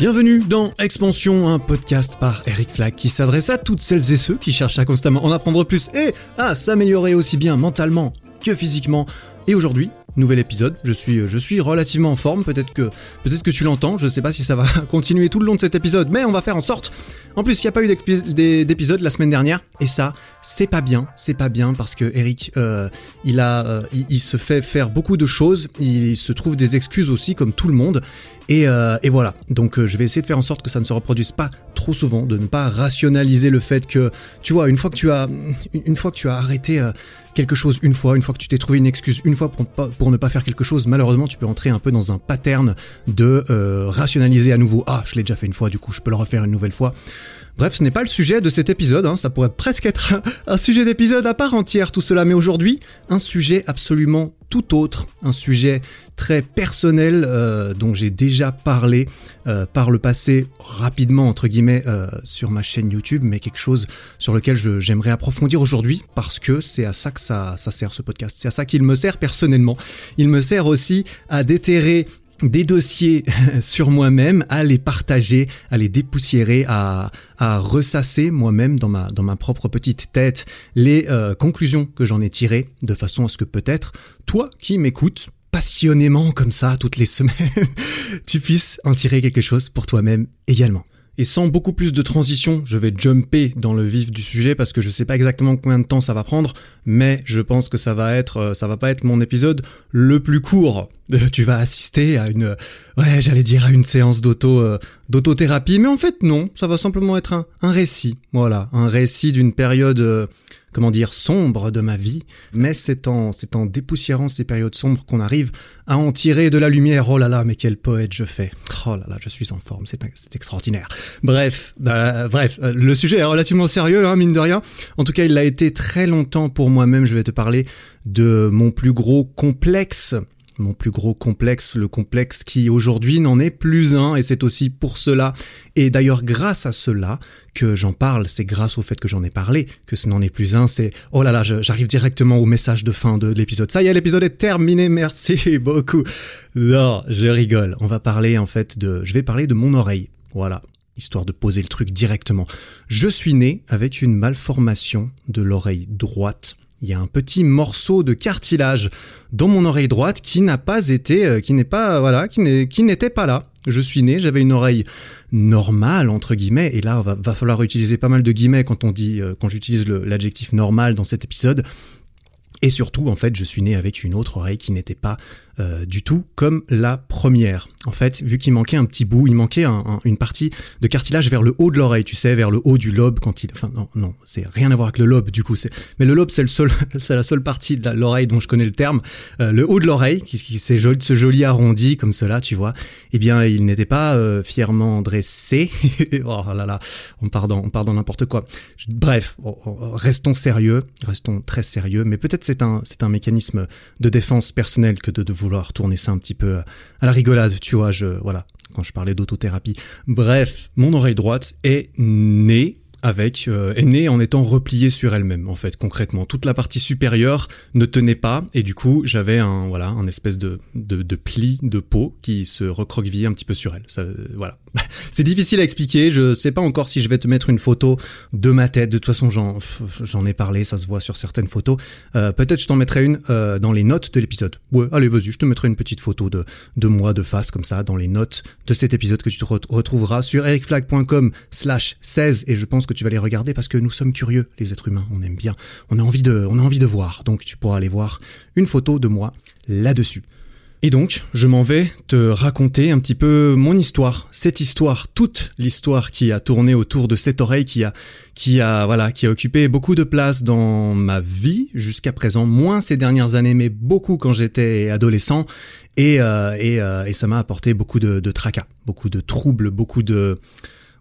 Bienvenue dans Expansion, un podcast par Eric Flack qui s'adresse à toutes celles et ceux qui cherchent à constamment en apprendre plus et à s'améliorer aussi bien mentalement que physiquement. Et aujourd'hui, nouvel épisode. Je suis, je suis relativement en forme. Peut-être que, peut-être que tu l'entends. Je sais pas si ça va continuer tout le long de cet épisode, mais on va faire en sorte. En plus, il n'y a pas eu d'épisode la semaine dernière, et ça, c'est pas bien. C'est pas bien parce que Eric, euh, il a, euh, il, se fait faire beaucoup de choses. Il se trouve des excuses aussi, comme tout le monde. Et, euh, et voilà. Donc, je vais essayer de faire en sorte que ça ne se reproduise pas trop souvent, de ne pas rationaliser le fait que, tu vois, une fois que tu as, une fois que tu as arrêté quelque chose une fois, une fois que tu t'es trouvé une excuse une fois pour, ne pas faire quelque chose, malheureusement tu peux entrer un peu dans un pattern de euh, rationaliser à nouveau. Ah, je l'ai déjà fait une fois, du coup je peux le refaire une nouvelle fois. Bref, ce n'est pas le sujet de cet épisode, hein. ça pourrait presque être un, sujet d'épisode à part entière tout cela, mais aujourd'hui, un sujet absolument tout autre, un sujet très personnel euh, dont j'ai déjà parlé euh, par le passé rapidement entre guillemets euh, sur ma chaîne YouTube, mais quelque chose sur lequel j'aimerais approfondir aujourd'hui parce que c'est à ça que ça, sert ce podcast, c'est à ça qu'il me sert personnellement. Il me sert aussi à déterrer des dossiers sur moi-même, à les partager, à les dépoussiérer, à, ressasser moi-même dans ma, dans ma propre petite tête les conclusions que j'en ai tirées, de façon à ce que peut-être toi qui m'écoutes passionnément comme ça toutes les semaines, tu puisses en tirer quelque chose pour toi-même également. Et sans beaucoup plus de transition, je vais jumper dans le vif du sujet parce que je sais pas exactement combien de temps ça va prendre, mais je pense que ça va être, euh, ça va pas être mon épisode le plus court. Tu vas assister à une, ouais, j'allais dire à une séance d'auto, euh, d'autothérapie, mais en fait non, ça va simplement être un, un récit, voilà, un récit d'une période euh, comment dire, sombre de ma vie, mais c'est en, c'est en dépoussiérant ces périodes sombres qu'on arrive à en tirer de la lumière. Oh là là, mais quel poète je fais. Oh là là, je suis en forme, c'est, extraordinaire. Bref, euh, bref, euh, le sujet est relativement sérieux, hein, mine de rien. En tout cas, il l'a été très longtemps pour moi-même. Je vais te parler de mon plus gros complexe mon plus gros complexe, le complexe qui aujourd'hui n'en est plus un, et c'est aussi pour cela, et d'ailleurs grâce à cela que j'en parle, c'est grâce au fait que j'en ai parlé, que ce n'en est plus un, c'est, oh là là, j'arrive directement au message de fin de l'épisode. Ça y est, l'épisode est terminé, merci beaucoup. Non, je rigole, on va parler en fait de, je vais parler de mon oreille, voilà, histoire de poser le truc directement. Je suis né avec une malformation de l'oreille droite il y a un petit morceau de cartilage dans mon oreille droite qui n'a pas été, euh, qui n'est pas, voilà, qui n'était pas là. Je suis né, j'avais une oreille normale entre guillemets, et là va, va falloir utiliser pas mal de guillemets quand on dit, euh, quand j'utilise l'adjectif normal dans cet épisode. Et surtout, en fait, je suis né avec une autre oreille qui n'était pas euh, du tout comme la première. En fait, vu qu'il manquait un petit bout, il manquait une partie de cartilage vers le haut de l'oreille, tu sais, vers le haut du lobe quand il. Enfin non, non, c'est rien à voir avec le lobe du coup. Mais le lobe c'est le seul, c'est la seule partie de l'oreille dont je connais le terme. Euh, le haut de l'oreille, qui, c'est joli, ce joli arrondi comme cela, tu vois. Eh bien, il n'était pas euh, fièrement dressé. oh là là, on part dans, on n'importe quoi. Bref, oh, oh, restons sérieux, restons très sérieux. Mais peut-être c'est un, c'est un mécanisme de défense personnelle que de, de vouloir tourner ça un petit peu à la rigolade, tu vois, je, voilà, quand je parlais d'autothérapie. Bref, mon oreille droite est née avec euh, est née en étant repliée sur elle-même en fait concrètement. Toute la partie supérieure ne tenait pas et du coup j'avais un voilà un espèce de, de, pli de peau qui se recroquevillait un petit peu sur elle. Ça voilà. C'est difficile à expliquer je sais pas encore si je vais te mettre une photo de ma tête. De toute façon j'en ai parlé ça se voit sur certaines photos. Euh, peut-être je t'en mettrai une euh, dans les notes de l'épisode. Ouais allez vas-y je te mettrai une petite photo de de moi de face comme ça dans les notes de cet épisode que tu retrouveras sur ericflag.com slash 16 et je pense que tu vas les regarder parce que nous sommes curieux, les êtres humains. On aime bien. On a envie de, on a envie de voir. Donc tu pourras aller voir une photo de moi là-dessus. Et donc, je m'en vais te raconter un petit peu mon histoire, cette histoire, toute l'histoire qui a tourné autour de cette oreille qui a, qui a, voilà, qui a occupé beaucoup de place dans ma vie jusqu'à présent, moins ces dernières années, mais beaucoup quand j'étais adolescent, et, euh, et, euh, et ça m'a apporté beaucoup de, de tracas, beaucoup de troubles, beaucoup de,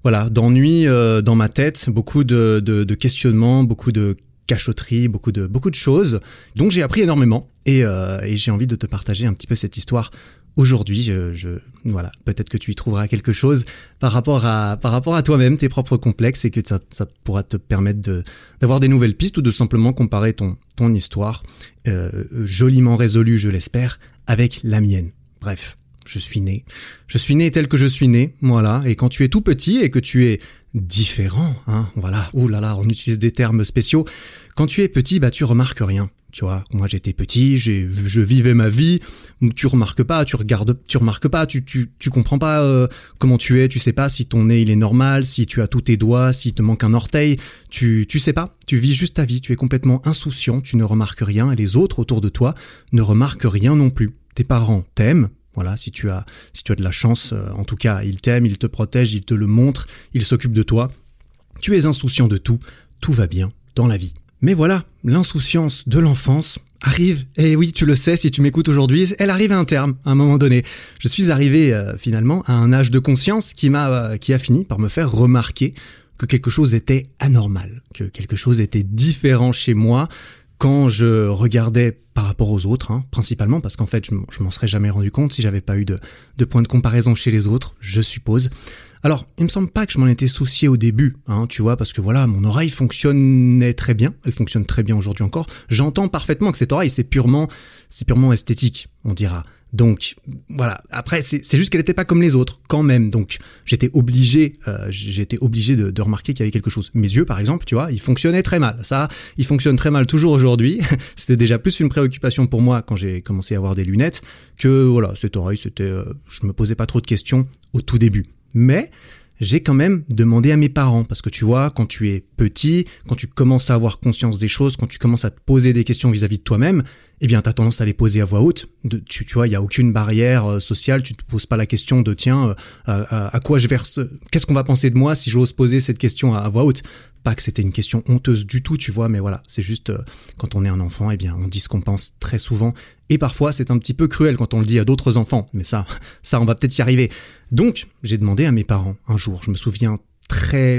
voilà, d'ennui euh, dans ma tête, beaucoup de, de, questionnements, beaucoup de cachotterie, beaucoup de beaucoup de choses. Donc j'ai appris énormément et, euh, et j'ai envie de te partager un petit peu cette histoire aujourd'hui. Je, je, voilà, peut-être que tu y trouveras quelque chose par rapport à par rapport à toi-même, tes propres complexes et que ça, ça pourra te permettre de d'avoir des nouvelles pistes ou de simplement comparer ton ton histoire euh, joliment résolue, je l'espère, avec la mienne. Bref, je suis né. Je suis né tel que je suis né, voilà. Et quand tu es tout petit et que tu es différent, hein, voilà, ouh là là, on utilise des termes spéciaux. Quand tu es petit, bah tu remarques rien. Tu vois, moi j'étais petit, j'ai, je vivais ma vie. Tu remarques pas, tu regardes, tu remarques pas, tu tu tu comprends pas euh, comment tu es, tu sais pas si ton nez il est normal, si tu as tous tes doigts, s'il te manque un orteil, tu tu sais pas. Tu vis juste ta vie, tu es complètement insouciant, tu ne remarques rien et les autres autour de toi ne remarquent rien non plus. Tes parents t'aiment, voilà, si tu as, si tu as de la chance, euh, en tout cas, ils t'aiment, ils te protègent, ils te le montrent, ils s'occupent de toi. Tu es insouciant de tout, tout va bien dans la vie. Mais voilà, l'insouciance de l'enfance arrive, et oui, tu le sais si tu m'écoutes aujourd'hui, elle arrive à un terme, à un moment donné. Je suis arrivé euh, finalement à un âge de conscience qui m'a, euh, qui a fini par me faire remarquer que quelque chose était anormal, que quelque chose était différent chez moi, quand je regardais par rapport aux autres, hein, principalement parce qu'en fait je m'en serais jamais rendu compte si j'avais pas eu de, de point de comparaison chez les autres, je suppose. Alors, il me semble pas que je m'en étais soucié au début, hein, tu vois, parce que voilà, mon oreille fonctionnait très bien, elle fonctionne très bien aujourd'hui encore. J'entends parfaitement que cette oreille, c'est purement, c'est purement esthétique, on dira. Donc voilà. Après, c'est juste qu'elle n'était pas comme les autres, quand même. Donc j'étais obligé, euh, j'étais obligé de, de, remarquer qu'il y avait quelque chose. Mes yeux, par exemple, tu vois, ils fonctionnaient très mal. Ça, ils fonctionnent très mal toujours aujourd'hui. c'était déjà plus une préoccupation pour moi quand j'ai commencé à avoir des lunettes que voilà, cette oreille, c'était, euh, je me posais pas trop de questions au tout début. Mais j'ai quand même demandé à mes parents parce que tu vois, quand tu es petit, quand tu commences à avoir conscience des choses, quand tu commences à te poser des questions vis-à-vis de toi-même, eh bien, tu as tendance à les poser à voix haute. Tu, vois, il y a aucune barrière euh, sociale. Tu te poses pas la question de tiens, euh, à, quoi je verse, qu'est-ce qu'on va penser de moi si j'ose poser cette question à, voix haute? Pas que c'était une question honteuse du tout, tu vois, mais voilà, c'est juste euh, quand on est un enfant, eh bien, on dit ce qu'on pense très souvent. Et parfois, c'est un petit peu cruel quand on le dit à d'autres enfants. Mais ça, ça, on va peut-être y arriver. Donc, j'ai demandé à mes parents un jour, je me souviens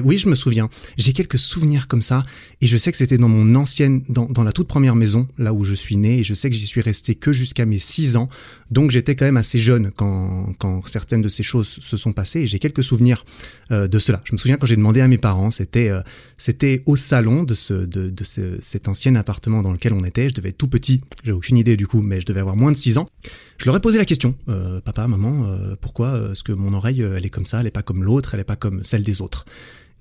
Oui, je me souviens. J'ai quelques souvenirs comme ça. Et je sais que c'était dans mon ancienne... Dans, la toute première maison, là où je suis né. Et je sais que j'y suis resté que jusqu'à mes 6 ans. Donc j'étais quand même assez jeune quand, certaines de ces choses se sont passées. Et j'ai quelques souvenirs euh, de cela. Je me souviens quand j'ai demandé à mes parents, c'était euh, au salon de, ce, de, de ce, cet ancien appartement dans lequel on était. Je devais être tout petit. J'ai aucune idée du coup, mais je devais avoir moins de 6 ans. Je leur ai posé la question. Euh, papa, maman, euh, pourquoi est-ce que mon oreille, elle est comme ça Elle est pas comme l'autre Elle est pas comme celle des autres?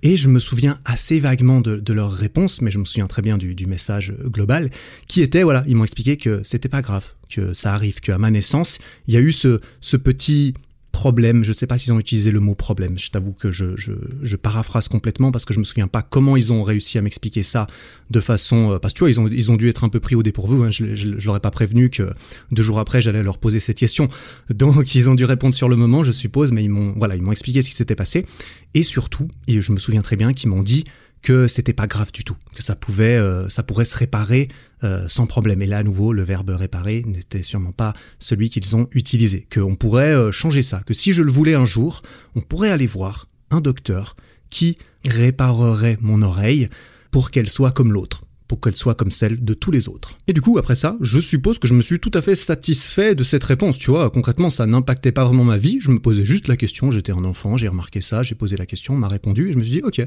Et je me souviens assez vaguement de, leur réponse, mais je me souviens très bien du, message global, qui était, voilà, ils m'ont expliqué que c'était pas grave, que ça arrive, qu'à ma naissance, il y a eu ce petit problème. Je sais pas s'ils ont utilisé le mot problème. Je t'avoue que je, paraphrase complètement parce que je me souviens pas comment ils ont réussi à m'expliquer ça de façon. Euh, parce que tu vois, ils ont, dû être un peu pris au dépourvu. Hein. Je, leur ai pas prévenu que deux jours après j'allais leur poser cette question. Donc ils ont dû répondre sur le moment, je suppose, mais ils m'ont voilà, ils m'ont expliqué ce qui s'était passé. Et surtout, je me souviens très bien qu'ils m'ont dit que c'était pas grave du tout, que ça pouvait, euh, ça pourrait se réparer euh, sans problème. Et là, à nouveau, le verbe réparer n'était sûrement pas celui qu'ils ont utilisé. Qu'on pourrait euh, changer ça, que si je le voulais un jour, on pourrait aller voir un docteur qui réparerait mon oreille pour qu'elle soit comme l'autre pour qu'elle soit comme celle de tous les autres. Et du coup, après ça, je suppose que je me suis tout à fait satisfait de cette réponse, tu vois, concrètement, ça n'impactait pas vraiment ma vie, je me posais juste la question, j'étais un enfant, j'ai remarqué ça, j'ai posé la question, on m'a répondu, et je me suis dit, ok,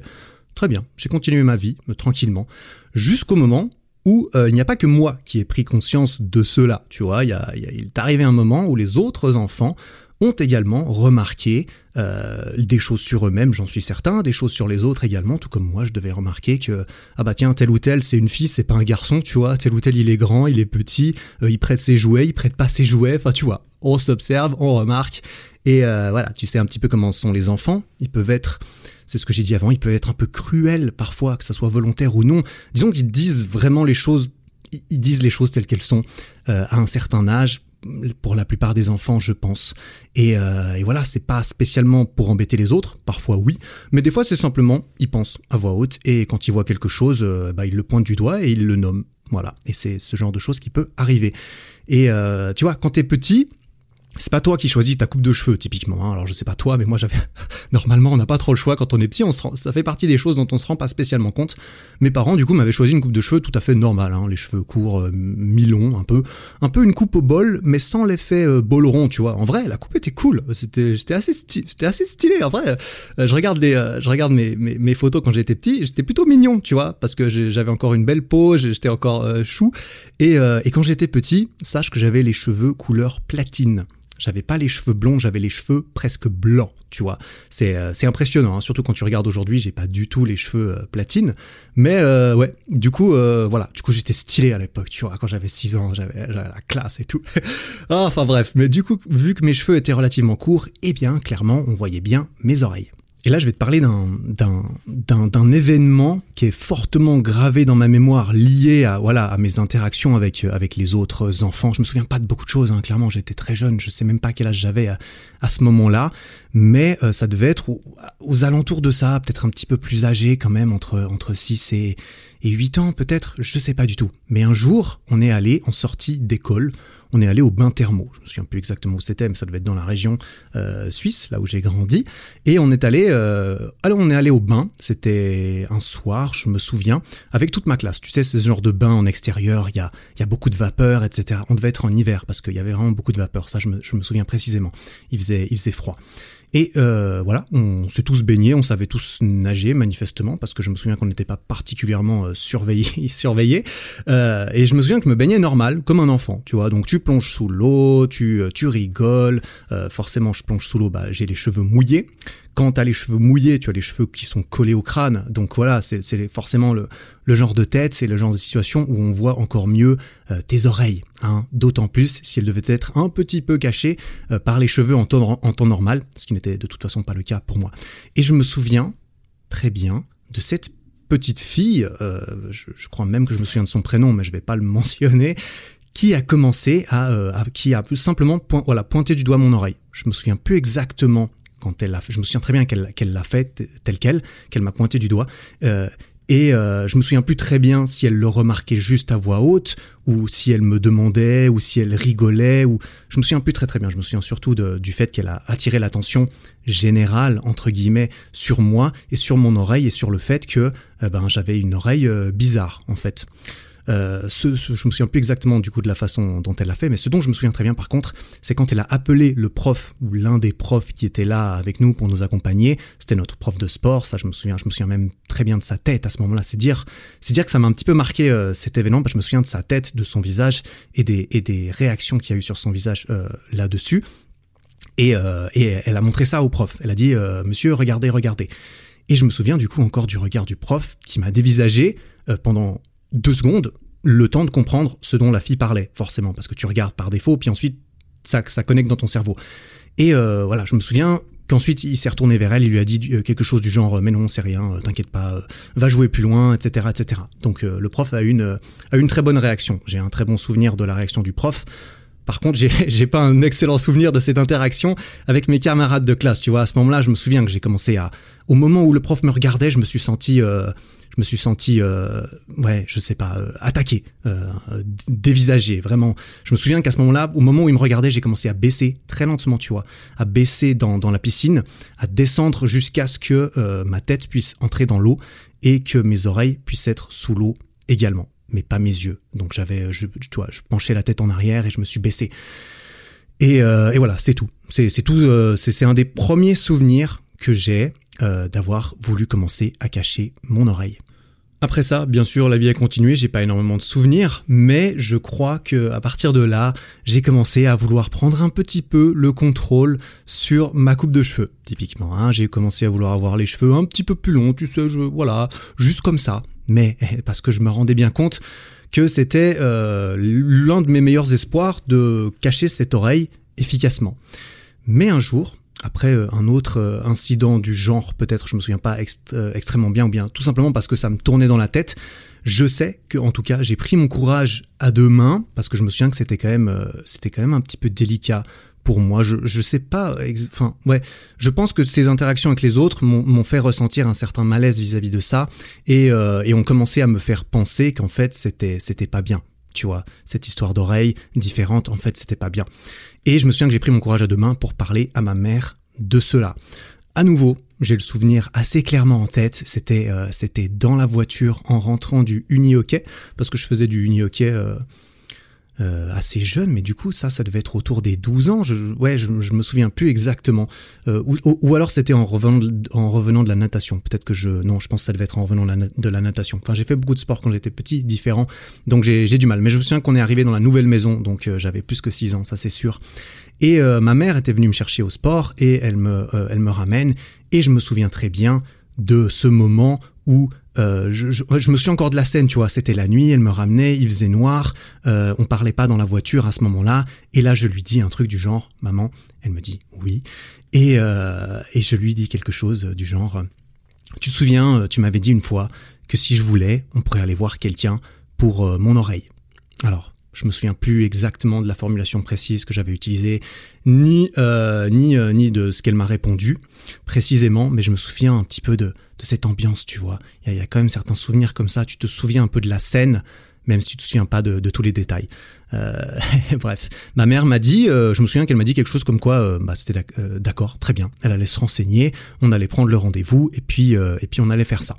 Très bien, j'ai continué ma vie, euh, tranquillement, jusqu'au moment où euh, il n'y a pas que moi qui ai pris conscience de cela, tu vois, il, est arrivé un moment où les autres enfants ont également remarqué euh, des choses sur eux-mêmes, j'en suis certain, des choses sur les autres également, tout comme moi, je devais remarquer que ah bah tiens tel ou tel c'est une fille, c'est pas un garçon, tu vois, tel ou tel il est grand, il est petit, il prête ses jouets, il prête pas ses jouets, enfin tu vois, on s'observe, on remarque et voilà, tu sais un petit peu comment sont les enfants, ils peuvent être c'est ce que j'ai dit avant, ils peuvent être un peu cruels parfois, que ça soit volontaire ou non. Disons qu'ils disent vraiment les choses, ils disent les choses telles qu'elles sont euh, à un certain âge, pour la plupart des enfants, je pense. Et, euh, et voilà, c'est pas spécialement pour embêter les autres, parfois oui, mais des fois c'est simplement, ils pensent à voix haute, et quand ils voient quelque chose, euh, bah, ils le pointent du doigt et ils le nomment. Voilà, et c'est ce genre de choses qui peut arriver. Et euh, tu vois, quand t'es petit, c'est pas toi qui choisis ta coupe de cheveux typiquement. Hein. Alors je sais pas toi, mais moi j'avais normalement on n'a pas trop le choix quand on est petit. On se ça fait partie des choses dont on se rend pas spécialement compte. Mes parents du coup m'avaient choisi une coupe de cheveux tout à fait normale, hein. les cheveux courts, euh, mi-longs, un peu, un peu une coupe au bol, mais sans l'effet euh, bol rond, tu vois. En vrai, la coupe était cool. C'était assez stylé. En vrai, euh, je regarde euh, je regarde mes photos quand j'étais petit, j'étais plutôt mignon, tu vois, parce que j'avais encore une belle peau, j'étais encore chou. Et, et quand j'étais petit, sache que j'avais les cheveux couleur platine J'avais pas les cheveux blonds, j'avais les cheveux presque blancs, tu vois. C'est euh, impressionnant, hein, surtout quand tu regardes aujourd'hui, j'ai pas du tout les cheveux euh, platine. Mais euh, ouais, du coup, voilà, du coup j'étais stylé à l'époque, tu vois, quand j'avais 6 ans, j'avais la classe et tout. enfin bref, mais du coup, vu que mes cheveux étaient relativement courts, eh bien, clairement, on voyait bien mes oreilles. Et là, je vais te parler d'un événement qui est fortement gravé dans ma mémoire, lié à voilà à mes interactions avec avec les autres enfants. Je me souviens pas de beaucoup de choses. Hein. Clairement, j'étais très jeune. Je sais même pas quel âge j'avais à, à, ce moment-là, mais euh, ça devait être aux, alentours de ça, peut-être un petit peu plus âgé quand même, entre entre 6 et et 8 ans peut-être. Je sais pas du tout. Mais un jour, on est allé en sortie d'école on est allé au bain thermo. Je me souviens plus exactement où c'était, mais ça devait être dans la région euh, suisse, là où j'ai grandi. Et on est allé, euh, alors on est allé au bain. C'était un soir, je me souviens, avec toute ma classe. Tu sais, ce genre de bain en extérieur. Il y a, y a beaucoup de vapeur, etc. On devait être en hiver parce qu'il y avait vraiment beaucoup de vapeur. Ça, je me, souviens précisément. Il il faisait froid. Et euh, voilà, on s'est tous baignés, on savait tous nager manifestement, parce que je me souviens qu'on n'était pas particulièrement euh, surveillés. surveillés euh, et je me souviens que je me baignais normal, comme un enfant, tu vois. Donc tu plonges sous l'eau, tu, tu rigoles. forcément, je plonge sous l'eau, bah, j'ai les cheveux mouillés quand tu as les cheveux mouillés, tu as les cheveux qui sont collés au crâne. Donc voilà, c'est forcément le, genre de tête, c'est le genre de situation où on voit encore mieux euh, tes oreilles. Hein. D'autant plus si elles devaient être un petit peu cachées euh, par les cheveux en temps, normal, ce qui n'était de toute façon pas le cas pour moi. Et je me souviens très bien de cette petite fille, euh, je, crois même que je me souviens de son prénom, mais je vais pas le mentionner, qui a commencé à, qui a simplement voilà, pointé du doigt mon oreille. Je me souviens plus exactement Je me souviens très bien qu'elle l'a fait telle qu'elle, qu'elle m'a pointé du doigt. Euh, et euh, je me souviens plus très bien si elle le remarquait juste à voix haute, ou si elle me demandait, ou si elle rigolait, ou je me souviens plus très très bien. Je me souviens surtout du fait qu'elle a attiré l'attention générale entre guillemets sur moi et sur mon oreille et sur le fait que euh, ben j'avais une oreille euh, bizarre en fait. Euh, ce, je me souviens plus exactement du coup de la façon dont elle l'a fait, mais ce dont je me souviens très bien par contre, c'est quand elle a appelé le prof ou l'un des profs qui était là avec nous pour nous accompagner. C'était notre prof de sport, ça je me souviens, je me souviens même très bien de sa tête à ce moment-là. C'est dire, c'est dire que ça m'a un petit peu marqué euh, cet événement, parce que je me souviens de sa tête, de son visage et des, réactions qu'il y a eu sur son visage euh, là-dessus. Et, elle a montré ça au prof. Elle a dit, Monsieur, regardez, regardez. Et je me souviens du coup encore du regard du prof qui m'a dévisagé pendant deux secondes le temps de comprendre ce dont la fille parlait, forcément, parce que tu regardes par défaut, puis ensuite ça, ça connecte dans ton cerveau. Et euh, voilà, je me souviens qu'ensuite il s'est retourné vers elle, il lui a dit euh, quelque chose du genre mais non c'est rien, euh, t'inquiète pas, va jouer plus loin, etc., etc. Donc le prof a une une très bonne réaction. J'ai un très bon souvenir de la réaction du prof. Par contre, j'ai pas un excellent souvenir de cette interaction avec mes camarades de classe. Tu vois, à ce moment-là, je me souviens que j'ai commencé à, au moment où le prof me regardait, je me suis senti je me suis senti, euh, ouais, je sais pas, euh, attaqué, euh, dévisagé, vraiment. Je me souviens qu'à ce moment-là, au moment où il me regardait, j'ai commencé à baisser très lentement, tu vois, à baisser dans, la piscine, à descendre jusqu'à ce que euh, ma tête puisse entrer dans l'eau et que mes oreilles puissent être sous l'eau également, mais pas mes yeux. Donc j'avais, tu vois, je penchais la tête en arrière et je me suis baissé. Et, et voilà. C'est tout. c'est un des premiers souvenirs que j'ai d'avoir voulu commencer à cacher mon oreille. Après ça, bien sûr, la vie a continué, j'ai pas énormément de souvenirs, mais je crois que à partir de là, j'ai commencé à vouloir prendre un petit peu le contrôle sur ma coupe de cheveux. Typiquement, hein, j'ai commencé à vouloir avoir les cheveux un petit peu plus longs, tu sais, je voilà, juste comme ça. Mais parce que je me rendais bien compte que c'était euh, l'un de mes meilleurs espoirs de cacher cette oreille efficacement. Mais un jour, après euh, un autre euh, incident du genre, peut-être je me souviens pas euh, extrêmement bien, ou bien tout simplement parce que ça me tournait dans la tête, je sais que en tout cas j'ai pris mon courage à deux mains parce que je me souviens que c'était quand même c'était quand même un petit peu délicat pour moi. Je sais pas, enfin ouais, je pense que ces interactions avec les autres m'ont fait ressentir un certain malaise vis-à-vis de ça et et ont commencé à me faire penser qu'en fait c'était pas bien tu vois, cette histoire d'oreille différente, en fait, c'était pas bien. Et je me souviens que j'ai pris mon courage à deux mains pour parler à ma mère de cela. À nouveau, j'ai le souvenir assez clairement en tête, c'était euh, c'était dans la voiture en rentrant du uni-hockey, parce que je faisais du uni-hockey euh, euh, assez jeune, mais du coup, ça, ça devait être autour des 12 ans. Je, ouais, je, je me souviens plus exactement. Euh, ou, ou, alors c'était en revenant, en revenant de la natation. Peut-être que je, non, je pense que ça devait être en revenant de la, natation. Enfin, j'ai fait beaucoup de sport quand j'étais petit, différent, donc j'ai du mal. Mais je me souviens qu'on est arrivé dans la nouvelle maison, donc euh, j'avais plus que 6 ans, ça c'est sûr. Et euh, ma mère était venue me chercher au sport et elle me, euh, elle me ramène. Et je me souviens très bien de ce moment où euh, je, je, je, me souviens encore de la scène, tu vois, c'était la nuit, elle me ramenait, il faisait noir, euh, on parlait pas dans la voiture à ce moment-là, et là je lui dis un truc du genre, maman, elle me dit oui, et, euh, et je lui dis quelque chose du genre, tu te souviens, tu m'avais dit une fois que si je voulais, on pourrait aller voir quelqu'un pour euh, mon oreille. Alors, je me souviens plus exactement de la formulation précise que j'avais utilisée, ni euh, ni euh, ni de ce qu'elle m'a répondu précisément, mais je me souviens un petit peu de, de cette ambiance, tu vois. Il y, a, quand même certains souvenirs comme ça. Tu te souviens un peu de la scène, même si tu te souviens pas de, de tous les détails. Euh, bref, ma mère m'a dit, je me souviens qu'elle m'a dit quelque chose comme quoi, bah, c'était d'accord, très bien. Elle allait se renseigner, on allait prendre le rendez-vous et puis et puis on allait faire ça.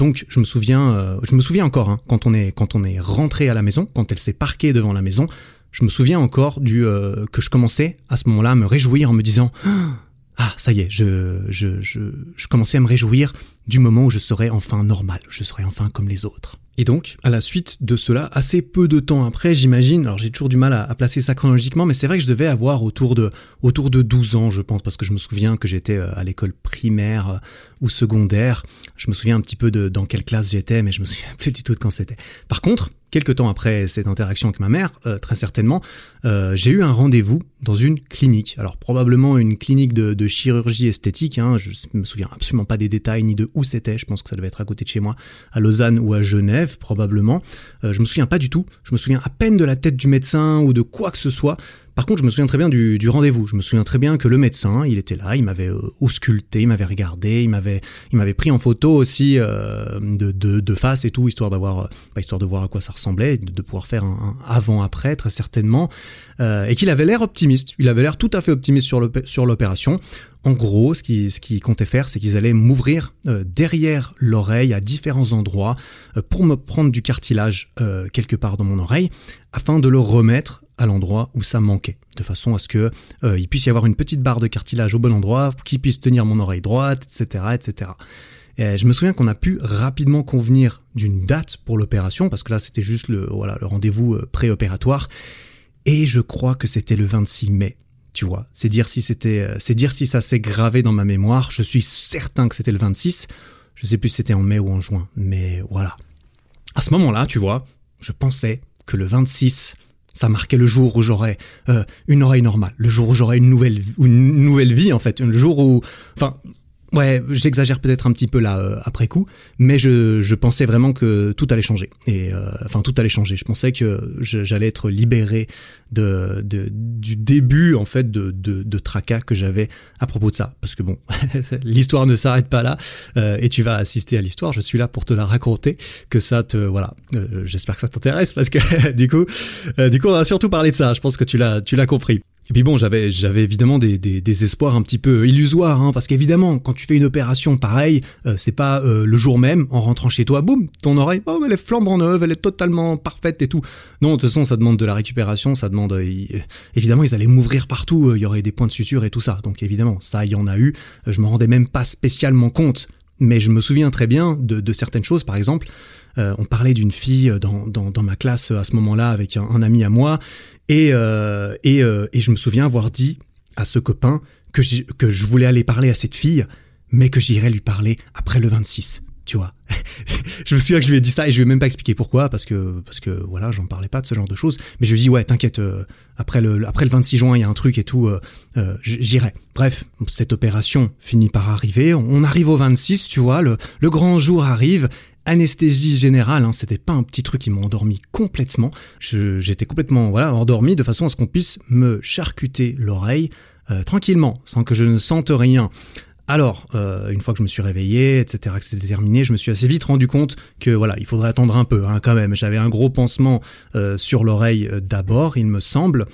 Donc je me souviens, euh, je me souviens encore hein, quand on est quand on est rentré à la maison, quand elle s'est parquée devant la maison, je me souviens encore du euh, que je commençais à ce moment-là à me réjouir en me disant ah ça y est, je, je je je commençais à me réjouir du moment où je serais enfin normal, je serais enfin comme les autres. Et donc, à la suite de cela, assez peu de temps après, j'imagine, alors j'ai toujours du mal à, placer ça chronologiquement, mais c'est vrai que je devais avoir autour de, autour de 12 ans, je pense, parce que je me souviens que j'étais euh, à l'école primaire ou secondaire. Je me souviens un petit peu de dans quelle classe j'étais, mais je me souviens plus du tout de quand c'était. Par contre, quelques temps après cette interaction avec ma mère, euh, très certainement, euh, j'ai eu un rendez-vous dans une clinique. Alors probablement une clinique de, chirurgie esthétique. Hein, je me souviens absolument pas des détails ni de où c'était. Je pense que ça devait être à côté de chez moi, à Lausanne ou à Genève probablement. Euh, je me souviens pas du tout. Je me souviens à peine de la tête du médecin ou de quoi que ce soit. Par contre, je me souviens très bien du, rendez-vous. Je me souviens très bien que le médecin, il était là, il m'avait euh, ausculté, il m'avait regardé, il m'avait, il m'avait pris en photo aussi euh, de, face et tout, histoire d'avoir, bah, histoire de voir à quoi ça ressemblait, de, pouvoir faire un, avant-après très certainement, euh, et qu'il avait l'air optimiste. Il avait l'air tout à fait optimiste sur l'opération. En gros, ce qu'ils ce qu comptaient faire, c'est qu'ils allaient m'ouvrir euh, derrière l'oreille à différents endroits euh, pour me prendre du cartilage euh, quelque part dans mon oreille, afin de le remettre à l'endroit où ça manquait, de façon à ce que euh, il puisse y avoir une petite barre de cartilage au bon endroit, qui puisse tenir mon oreille droite, etc., etc. Et je me souviens qu'on a pu rapidement convenir d'une date pour l'opération, parce que là c'était juste le voilà le rendez-vous préopératoire, et je crois que c'était le 26 mai tu vois. C'est dire si c'était, c'est dire si ça s'est gravé dans ma mémoire. Je suis certain que c'était le 26. Je sais plus si c'était en mai ou en juin, mais voilà. À ce moment-là, tu vois, je pensais que le 26, ça marquait le jour où j'aurais euh, une oreille normale, le jour où j'aurais une nouvelle, une nouvelle vie en fait, le jour où, enfin, Ouais, j'exagère peut-être un petit peu là euh, après coup, mais je, je, pensais vraiment que tout allait changer. Et euh, enfin, tout allait changer. Je pensais que j'allais être libéré de, de, du début en fait de, de, de tracas que j'avais à propos de ça, parce que bon, l'histoire ne s'arrête pas là, euh, et tu vas assister à l'histoire. Je suis là pour te la raconter, que ça te voilà. Euh, j'espère que ça t'intéresse parce que du coup, euh, du coup, on va surtout parler de ça. Je pense que tu l'as tu l'as compris. Et puis bon, j'avais j'avais évidemment des, des, des, espoirs un petit peu illusoires, hein, parce qu'évidemment, quand tu fais une opération pareille, euh, c'est pas euh, le jour même, en rentrant chez toi, boum, ton oreille, oh, elle est flambant neuve, elle est totalement parfaite et tout. Non, de toute façon, ça demande de la récupération, ça demande... Euh, évidemment, ils allaient m'ouvrir partout, il y aurait des points de suture et tout ça. Donc évidemment, ça, il y en a eu. Je me rendais même pas spécialement compte, mais je me souviens très bien de, de certaines choses, par exemple... Euh, on parlait d'une fille dans, dans, dans, ma classe à ce moment-là avec un, ami à moi et, euh, et, euh, et, je me souviens avoir dit à ce copain que, que je voulais aller parler à cette fille, mais que j'irais lui parler après le 26. Tu vois, je me souviens que je lui ai dit ça et je lui ai même pas expliqué pourquoi parce que parce que voilà, j'en parlais pas de ce genre de choses. Mais je lui ai dit ouais, t'inquiète, euh, après le après le 26 juin, il y a un truc et tout, euh, euh, j'irai. Bref, cette opération finit par arriver. On arrive au 26, tu vois, le, le grand jour arrive anesthésie générale, hein, c'était pas un petit truc qui m'a endormi complètement. J'étais complètement voilà endormi de façon à ce qu'on puisse me charcuter l'oreille euh, tranquillement, sans que je ne sente rien. Alors, euh, une fois que je me suis réveillé, etc., que c'était terminé, je me suis assez vite rendu compte que voilà, il faudrait attendre un peu, hein, quand même. J'avais un gros pansement euh, sur l'oreille euh, d'abord, il me semble,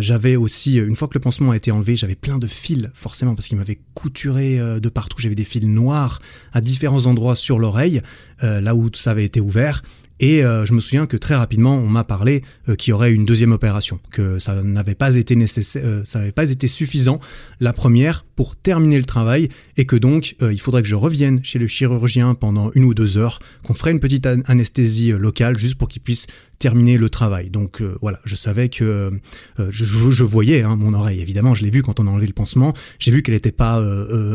j'avais aussi, une fois que le pansement a été enlevé, j'avais plein de fils, forcément, parce qu'il m'avait couturé de partout. J'avais des fils noirs à différents endroits sur l'oreille, là où ça avait été ouvert. Et euh, je me souviens que très rapidement, on m'a parlé euh, qu'il y aurait une deuxième opération, que ça n'avait pas été nécessaire, euh, ça n'avait pas été suffisant la première pour terminer le travail, et que donc il faudrait que je revienne chez le chirurgien pendant une ou deux heures, qu'on ferait une petite anesthésie locale juste pour qu'il puisse terminer le travail. Donc voilà, je savais que je, je, voyais hein, mon oreille, évidemment, je l'ai vu quand on a enlevé le pansement, j'ai vu qu'elle n'était pas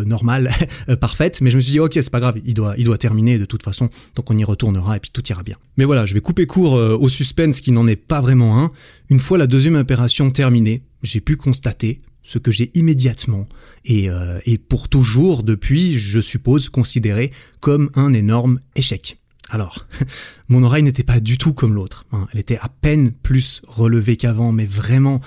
normale, parfaite, mais je me suis dit ok, c'est pas grave, il doit, il doit terminer de toute façon, donc on y retournera et puis tout ira bien. Mais voilà, je vais couper court euh, au suspense qui n'en est pas vraiment un. Une fois la deuxième opération terminée, j'ai pu constater ce que j'ai immédiatement et, euh, et pour toujours depuis, je suppose, considéré comme un énorme échec. Alors, mon oreille n'était pas du tout comme l'autre. Hein. Elle était à peine plus relevée qu'avant, mais vraiment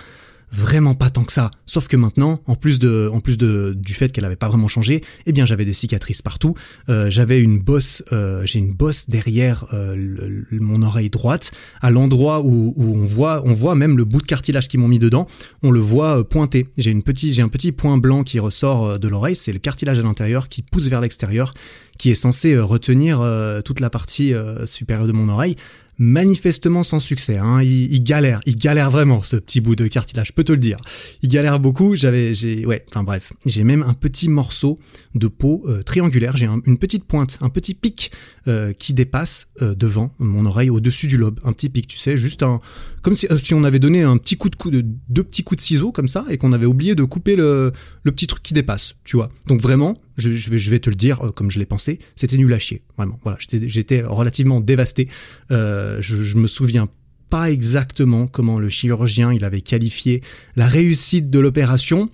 vraiment pas tant que ça. Sauf que maintenant, en plus de, en plus de, du fait qu'elle avait pas vraiment changé, eh bien j'avais des cicatrices partout. Euh, j'avais une bosse, euh, j'ai une bosse derrière euh, mon oreille droite, à l'endroit où, où, on voit, on voit même le bout de cartilage qu'ils m'ont mis dedans. On le voit pointer. J'ai une petite, j'ai un petit point blanc qui ressort de l'oreille. C'est le cartilage à l'intérieur qui pousse vers l'extérieur, qui est censé retenir toute la partie supérieure de mon oreille manifestement sans succès. Hein. Il, galère, il galère vraiment ce petit bout de cartilage, je peux te le dire. Il galère beaucoup. J'avais, j'ai, ouais, enfin bref, j'ai même un petit morceau de peau euh, triangulaire. J'ai une petite pointe, un petit pic euh, qui dépasse euh, devant mon oreille, au-dessus du lobe, un petit pic, tu sais, juste un, comme si, si, on avait donné un petit coup de coup de deux petits coups de ciseaux comme ça et qu'on avait oublié de couper le, petit truc qui dépasse, tu vois. Donc vraiment, je, vais, te le dire comme je l'ai pensé, c'était nul à chier, vraiment. Voilà, j'étais relativement dévasté. Euh, je, je me souviens pas exactement comment le chirurgien il avait qualifié la réussite de l'opération,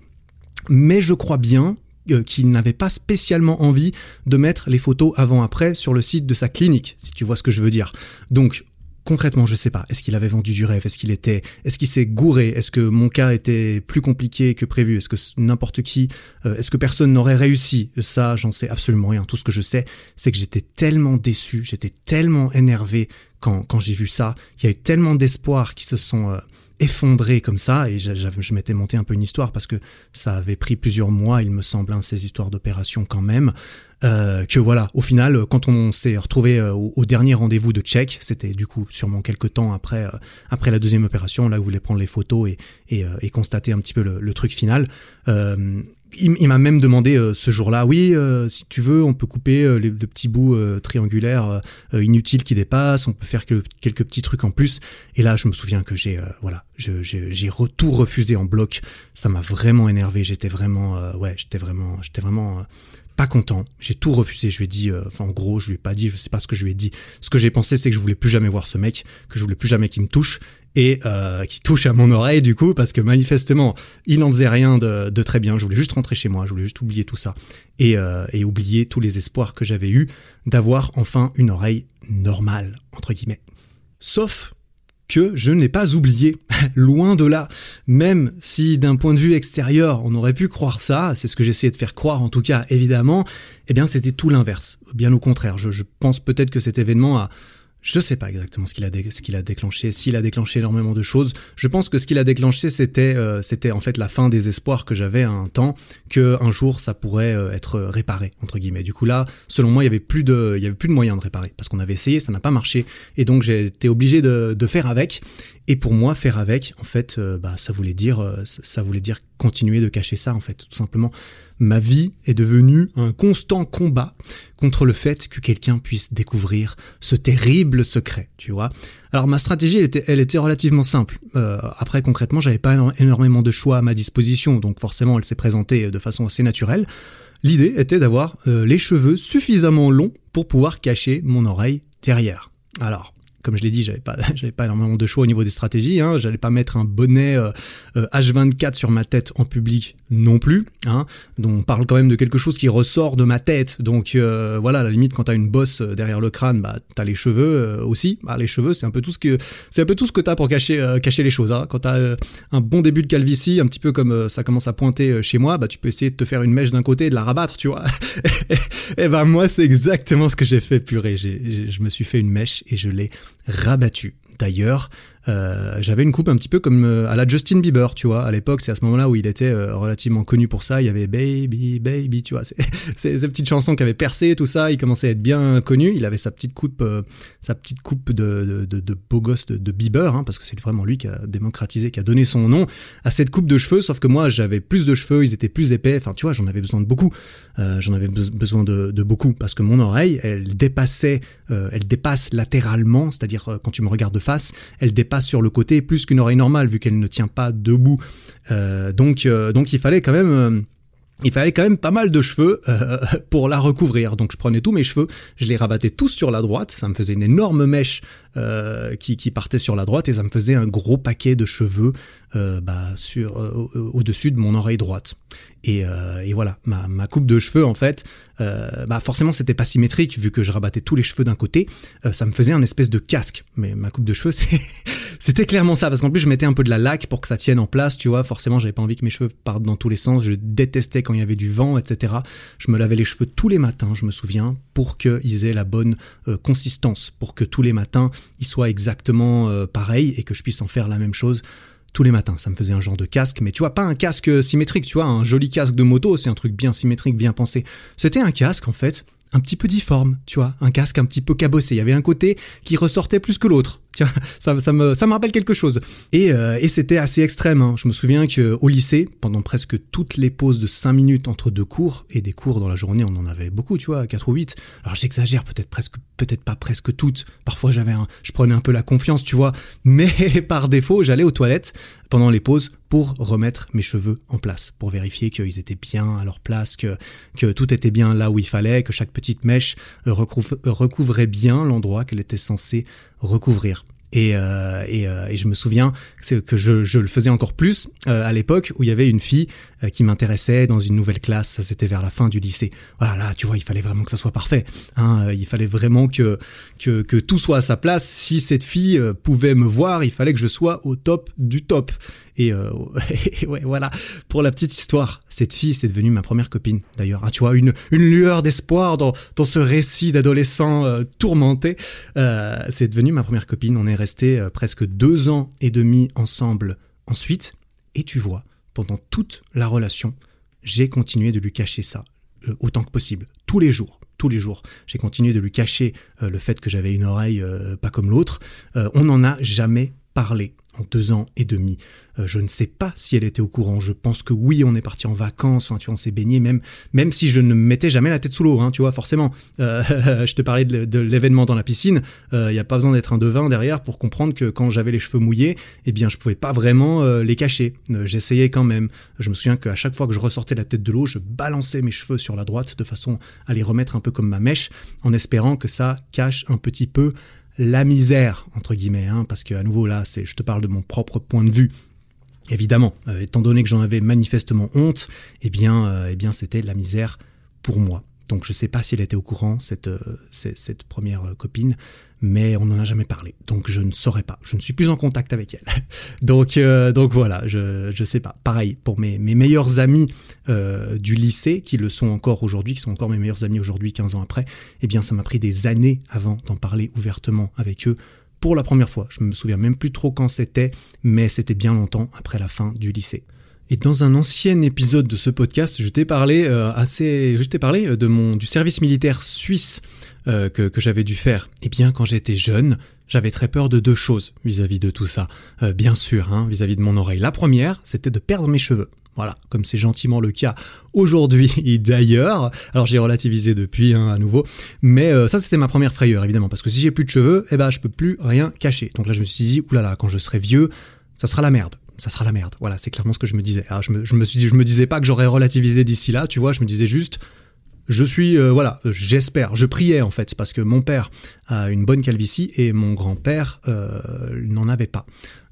mais je crois bien euh, qu'il n'avait pas spécialement envie de mettre les photos avant-après sur le site de sa clinique, si tu vois ce que je veux dire. Donc concrètement, je sais pas. Est-ce qu'il avait vendu du rêve? Est-ce qu'il était Est-ce qu'il s'est gouré? Est-ce que mon cas était plus compliqué que prévu? Est-ce que n'importe qui euh, Est-ce que personne n'aurait réussi? Ça, j'en sais absolument rien. Tout ce que je sais, c'est que j'étais tellement déçu, j'étais tellement énervé quand, quand j'ai vu ça. Il y a eu tellement d'espoirs qui se sont euh, effondrés comme ça, et je, m'étais monté un peu une histoire parce que ça avait pris plusieurs mois, il me semble, hein, ces histoires d'opération quand même. Euh, que voilà, au final, quand on s'est retrouvé euh, au, dernier rendez-vous de check, c'était du coup sûrement quelques temps après euh, après la deuxième opération, là où vous voulez prendre les photos et, et, constater un petit peu le truc final. Euh, il, m'a même demandé euh, ce jour-là, oui, euh, si tu veux, on peut couper euh, les, petits bouts triangulaires inutiles qui dépassent, on peut faire quelques petits trucs en plus. Et là, je me souviens que j'ai, voilà, j'ai tout refusé en bloc. Ça m'a vraiment énervé. J'étais vraiment, ouais, j'étais vraiment, j'étais vraiment pas content. J'ai tout refusé. Je lui ai dit, enfin, en gros, je lui ai pas dit, je sais pas ce que je lui ai dit. Ce que j'ai pensé, c'est que je voulais plus jamais voir ce mec, que je voulais plus jamais qu'il me touche et euh, qui touche à mon oreille du coup parce que manifestement il n'en faisait rien de, de, très bien. Je voulais juste rentrer chez moi, je voulais juste oublier tout ça et, euh, et oublier tous les espoirs que j'avais eus d'avoir enfin une oreille normale entre guillemets. Sauf que je n'ai pas oublié, loin de là. Même si d'un point de vue extérieur, on aurait pu croire ça, c'est ce que j'essayais de faire croire en tout cas, évidemment, eh bien c'était tout l'inverse. Bien au contraire, je, je pense peut-être que cet événement a, je sais pas exactement ce qu'il a, a déclenché, s'il a déclenché énormément de choses. Je pense que ce qu'il a déclenché, c'était, euh, c'était en fait la fin des espoirs que j'avais à un temps, que un jour ça pourrait euh, être réparé entre guillemets. Du coup là, selon moi, il y avait plus de, il y avait plus de moyens de réparer parce qu'on avait essayé, ça n'a pas marché, et donc j'ai été obligé de, de faire avec. Et pour moi, faire avec, en fait, euh, bah, ça voulait dire, ça voulait dire continuer de cacher ça, en fait, tout simplement. Ma vie est devenue un constant combat contre le fait que quelqu'un puisse découvrir ce terrible secret, tu vois. Alors ma stratégie, elle était, relativement simple. Euh, après, concrètement, j'avais pas énormément de choix à ma disposition, donc forcément, elle s'est présentée de façon assez naturelle. L'idée était d'avoir les cheveux suffisamment longs pour pouvoir cacher mon oreille derrière. Alors, comme je l'ai dit, j'avais pas, j'avais pas énormément de choix au niveau des stratégies. Hein. J'allais pas mettre un bonnet euh, H24 euh, sur ma tête en public non plus. Hein. Donc on parle quand même de quelque chose qui ressort de ma tête. Donc euh, voilà, à la limite, quand t'as une bosse derrière le crâne, bah t'as les cheveux aussi. Bah, les cheveux, c'est un peu tout ce que, c'est un peu tout ce que t'as pour cacher, cacher les choses. Hein. Quand t'as un bon début de calvitie, un petit peu comme ça commence à pointer chez moi, bah tu peux essayer de te faire une mèche d'un côté et de la rabattre, tu vois. et ben moi, c'est exactement ce que j'ai fait, purée. Je me suis fait une mèche et je l'ai rabattu. D'ailleurs, euh, j'avais une coupe un petit peu comme euh, à la Justin Bieber, tu vois. À l'époque, c'est à ce moment-là où il était euh, relativement connu pour ça. Il y avait Baby, Baby, tu vois. C'est ces petites chansons qui avaient percé, tout ça. Il commençait à être bien connu. Il avait sa petite coupe, sa petite coupe de, beau gosse de, Bieber, hein, parce que c'est vraiment lui qui a démocratisé, qui a donné son nom à cette coupe de cheveux. Sauf que moi, j'avais plus de cheveux, ils étaient plus épais. Enfin, tu vois, j'en avais besoin de beaucoup. j'en avais besoin de, de, beaucoup parce que mon oreille, elle dépassait, elle dépasse latéralement, c'est-à-dire quand tu me regardes de face, elle dépasse sur le côté plus qu'une oreille normale vu qu'elle ne tient pas debout. Euh, donc, euh, donc il fallait quand même euh, il fallait quand même pas mal de cheveux pour la recouvrir. Donc je prenais tous mes cheveux, je les rabattais tous sur la droite, ça me faisait une énorme mèche qui, qui, partait sur la droite et ça me faisait un gros paquet de cheveux bah, sur au-dessus de mon oreille droite. Et, et voilà, ma, coupe de cheveux en fait, bah forcément c'était pas symétrique vu que je rabattais tous les cheveux d'un côté, ça me faisait un espèce de casque. Mais ma coupe de cheveux c'est c'était clairement ça, parce qu'en plus je mettais un peu de la laque pour que ça tienne en place, tu vois. Forcément, j'avais pas envie que mes cheveux partent dans tous les sens. Je détestais quand il y avait du vent, etc. Je me lavais les cheveux tous les matins, je me souviens, pour qu'ils aient la bonne euh, consistance, pour que tous les matins ils soient exactement euh, pareils et que je puisse en faire la même chose tous les matins. Ça me faisait un genre de casque, mais tu vois, pas un casque symétrique, tu vois, un joli casque de moto, c'est un truc bien symétrique, bien pensé. C'était un casque, en fait, un petit peu difforme, tu vois, un casque un petit peu cabossé. Il y avait un côté qui ressortait plus que l'autre. Tiens, ça, ça, me, ça me rappelle quelque chose. Et, euh, et c'était assez extrême. Hein. Je me souviens qu'au lycée, pendant presque toutes les pauses de 5 minutes entre deux cours, et des cours dans la journée, on en avait beaucoup, tu vois, 4 ou 8. Alors j'exagère, peut-être presque, peut-être pas presque toutes. Parfois j'avais un, je prenais un peu la confiance, tu vois. Mais par défaut, j'allais aux toilettes pendant les pauses pour remettre mes cheveux en place, pour vérifier qu'ils étaient bien à leur place, que, que tout était bien là où il fallait, que chaque petite mèche recouvrait bien l'endroit qu'elle était censée recouvrir. Et, euh, euh, et, je me souviens que je, je le faisais encore plus euh, à l'époque où il y avait une fille qui m'intéressait dans une nouvelle classe. Ça c'était vers la fin du lycée. Voilà, là, tu vois, il fallait vraiment que ça soit parfait. Hein, il fallait vraiment que, que tout soit à sa place. Si cette fille pouvait me voir, il fallait que je sois au top du top. Et, euh, ouais, voilà. Pour la petite histoire, cette fille, c'est devenue ma première copine, d'ailleurs. Hein, tu vois, une, une lueur d'espoir dans, dans ce récit d'adolescent euh, tourmenté. Euh, c'est devenu ma première copine. On est resté euh, presque deux ans et demi ensemble ensuite. Et tu vois, pendant toute la relation, j'ai continué de lui cacher ça, euh, autant que possible, tous les jours tous les jours. J'ai continué de lui cacher le fait que j'avais une oreille pas comme l'autre. on n'en a jamais parlé en deux ans et demi. Euh, je ne sais pas si elle était au courant. Je pense que oui, on est parti en vacances. Enfin, tu vois, on s'est baigné, même, même si je ne mettais jamais la tête sous l'eau, hein, tu vois, forcément. Euh, je te parlais de, l'événement dans la piscine. Il euh, n'y a pas besoin d'être un devin derrière pour comprendre que quand j'avais les cheveux mouillés, eh bien, je pouvais pas vraiment les cacher. J'essayais quand même. Je me souviens qu'à chaque fois que je ressortais la tête de l'eau, je balançais mes cheveux sur la droite de façon à les remettre un peu comme ma mèche, en espérant que ça cache un petit peu la misère, entre guillemets, hein, parce que à nouveau là, c'est, je te parle de mon propre point de vue. Évidemment, euh, étant donné que j'en avais manifestement honte, eh bien, euh, eh bien, c'était la misère pour moi. Donc je ne sais pas si elle était au courant, cette, euh, première copine, mais on n'en a jamais parlé. Donc je ne saurais pas. Je ne suis plus en contact avec elle. donc, euh, donc voilà, je ne sais pas. Pareil, pour mes, mes meilleurs amis du lycée, qui le sont encore aujourd'hui, qui sont encore mes meilleurs amis aujourd'hui, 15 ans après, eh bien ça m'a pris des années avant d'en parler ouvertement avec eux pour la première fois. Je me souviens même plus trop quand c'était, mais c'était bien longtemps après la fin du lycée. Et dans un ancien épisode de ce podcast, je t'ai parlé euh, assez, je t'ai parlé euh, de mon du service militaire suisse euh, que, que j'avais dû faire. Eh bien, quand j'étais jeune, j'avais très peur de deux choses vis-à-vis de tout ça. bien sûr, hein, vis-à-vis de mon oreille. La première, c'était de perdre mes cheveux. Voilà, comme c'est gentiment le cas aujourd'hui et d'ailleurs. Alors j'ai relativisé depuis hein, à nouveau, mais ça c'était ma première frayeur évidemment parce que si j'ai plus de cheveux, eh ben je peux plus rien cacher. Donc là je me suis dit oulala, quand je serai vieux, ça sera la merde ça sera la merde. Voilà, c'est clairement ce que je me disais. Alors, je me, je me suis je me disais pas que j'aurais relativisé d'ici là, tu vois, je me disais juste, je suis, euh, voilà, j'espère, je priais en fait, parce que mon père a une bonne calvitie et mon grand-père euh, n'en avait pas.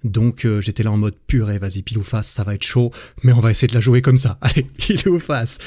Donc euh, j'étais là en mode purée, vas-y, pile ou face, ça va être chaud, mais on va essayer de la jouer comme ça. Allez, pile ou face.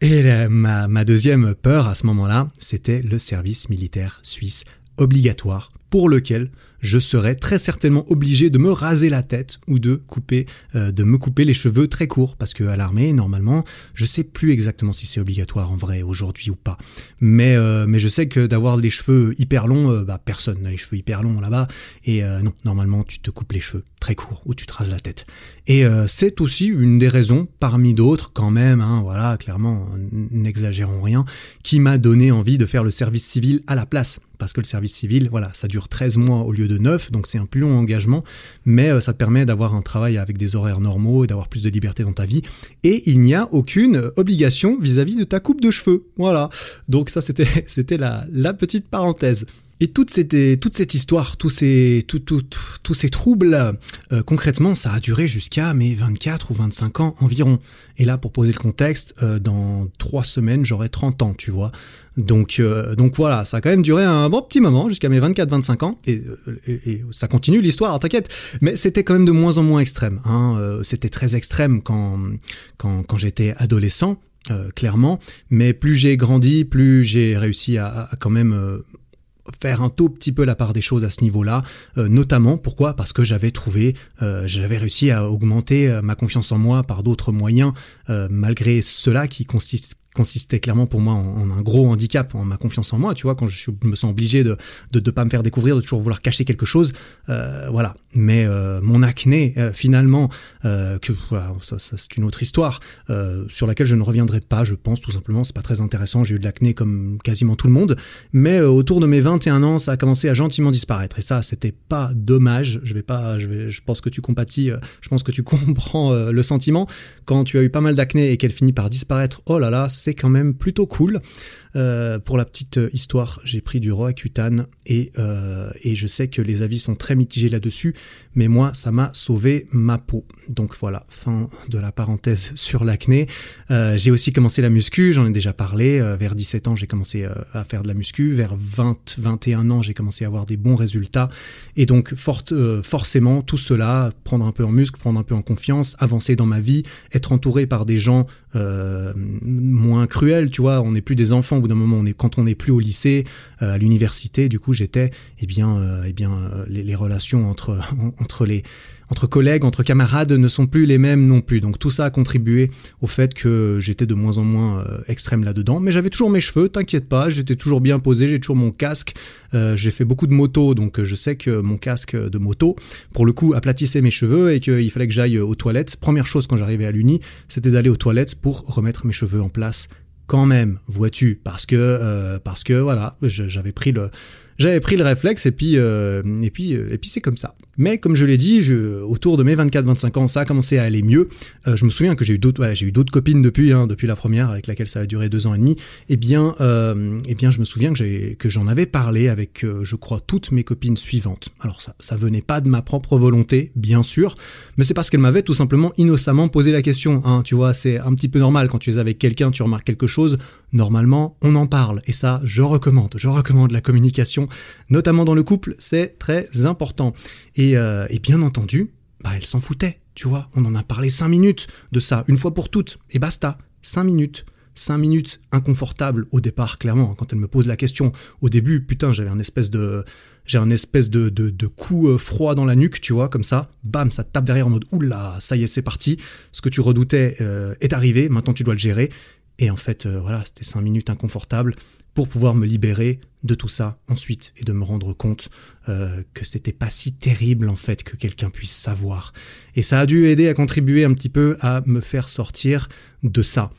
Et ma, ma deuxième peur à ce moment-là, c'était le service militaire suisse obligatoire pour lequel je serais très certainement obligé de me raser la tête ou de couper, euh, de me couper les cheveux très courts, parce que à l'armée, normalement, je sais plus exactement si c'est obligatoire en vrai aujourd'hui ou pas, mais euh, mais je sais que d'avoir les cheveux hyper longs, euh, bah personne n'a les cheveux hyper longs là-bas, et non, normalement tu te coupes les cheveux très courts ou tu te rases la tête. Et c'est aussi une des raisons, parmi d'autres quand même, hein, voilà, clairement, n'exagérons rien, qui m'a donné envie de faire le service civil à la place. Parce que le service civil, voilà, ça dure 13 mois au lieu de 9, donc c'est un plus long engagement, mais euh, ça te permet d'avoir un travail avec des horaires normaux et d'avoir plus de liberté dans ta vie. Et il n'y a aucune obligation vis-à-vis de ta coupe de cheveux. Voilà. Donc ça, c'était, la, la petite parenthèse. Et toute cette, toute cette histoire, tous ces, tout, tous ces troubles, euh, concrètement, ça a duré jusqu'à mes 24 ou 25 ans environ. Et là, pour poser le contexte, euh, dans trois semaines, j'aurai 30 ans, tu vois. Donc, euh, donc voilà, ça a quand même duré un bon petit moment, jusqu'à mes 24-25 ans. Et, et, ça continue l'histoire, t'inquiète. Mais c'était quand même de moins en moins extrême. Hein. C'était très extrême quand, quand, quand j'étais adolescent. clairement, mais plus j'ai grandi, plus j'ai réussi à, quand même faire un tout petit peu la part des choses à ce niveau-là, euh, notamment pourquoi? Parce que j'avais trouvé, euh, j'avais réussi à augmenter euh, ma confiance en moi par d'autres moyens, malgré cela qui consiste consistait clairement pour moi en, un gros handicap, en ma confiance en moi, tu vois, quand je me sens obligé de ne de, pas me faire découvrir, de toujours vouloir cacher quelque chose, euh, voilà. Mais euh, mon acné, euh, finalement, que voilà, c'est une autre histoire sur laquelle je ne reviendrai pas, je pense tout simplement, c'est pas très intéressant, j'ai eu de l'acné comme quasiment tout le monde, mais autour de mes 21 ans, ça a commencé à gentiment disparaître, et ça, c'était pas dommage, je vais pas, je, je pense que tu compatis, je pense que tu comprends le sentiment, quand tu as eu pas mal d'acné et qu'elle finit par disparaître, oh là là, c'est quand même plutôt cool. Euh, pour la petite euh, histoire, j'ai pris du Roaccutane et, euh, et je sais que les avis sont très mitigés là-dessus, mais moi, ça m'a sauvé ma peau. Donc voilà, fin de la parenthèse sur l'acné. j'ai aussi commencé la muscu, j'en ai déjà parlé. vers 17 ans, j'ai commencé à faire de la muscu. Vers 20, 21 ans, j'ai commencé à avoir des bons résultats. Et donc, forcément, tout cela, prendre un peu en muscle, prendre un peu en confiance, avancer dans ma vie, être entouré par des gens moins cruels, tu vois, on n'est plus des enfants bout d'un moment, on est, quand on n'est plus au lycée, euh, à l'université, du coup, j'étais, eh bien, euh, eh bien, euh, les, relations entre, entre les entre collègues, entre camarades ne sont plus les mêmes non plus. Donc tout ça a contribué au fait que j'étais de moins en moins extrême là-dedans. Mais j'avais toujours mes cheveux, t'inquiète pas, j'étais toujours bien posé, j'ai toujours mon casque. j'ai fait beaucoup de moto, donc je sais que mon casque de moto, pour le coup, aplatissait mes cheveux et qu'il fallait que j'aille aux toilettes. Première chose quand j'arrivais à l'uni, c'était d'aller aux toilettes pour remettre mes cheveux en place quand même, vois-tu, parce que euh, parce que voilà, j'avais pris le j'avais pris le réflexe et puis euh, et puis euh, et puis c'est comme ça. Mais comme je l'ai dit, autour de mes 24-25 ans, ça a commencé à aller mieux. Euh, je me souviens que j'ai eu d'autres j'ai eu d'autres copines depuis hein, depuis la première avec laquelle ça a duré deux ans et demi. Et eh bien eh bien je me souviens que j'ai que j'en avais parlé avec je crois toutes mes copines suivantes. Alors ça ça venait pas de ma propre volonté, bien sûr, mais c'est parce qu'elles m'avaient tout simplement innocemment posé la question. Hein, tu vois, c'est un petit peu normal quand tu es avec quelqu'un, tu remarques quelque chose. Normalement, on en parle et ça, je recommande. Je recommande la communication notamment dans le couple, c'est très important. Et, euh, bien entendu, bah, elle s'en foutait, tu vois. On en a parlé cinq minutes de ça, une fois pour toutes, et basta. Cinq minutes. Cinq minutes inconfortables au départ, clairement. Quand elle me pose la question, au début, putain, j'avais un espèce de, j'ai un espèce de, de, coup euh, froid dans la nuque, tu vois, comme ça. Bam, ça tape derrière en mode, oula, ça y est, c'est parti. Ce que tu redoutais euh, est arrivé. Maintenant, tu dois le gérer. Et en fait, voilà, c'était cinq minutes inconfortables pour pouvoir me libérer de tout ça ensuite et de me rendre compte euh, que c'était pas si terrible en fait que quelqu'un puisse savoir. Et ça a dû aider à contribuer un petit peu à me faire sortir de ça.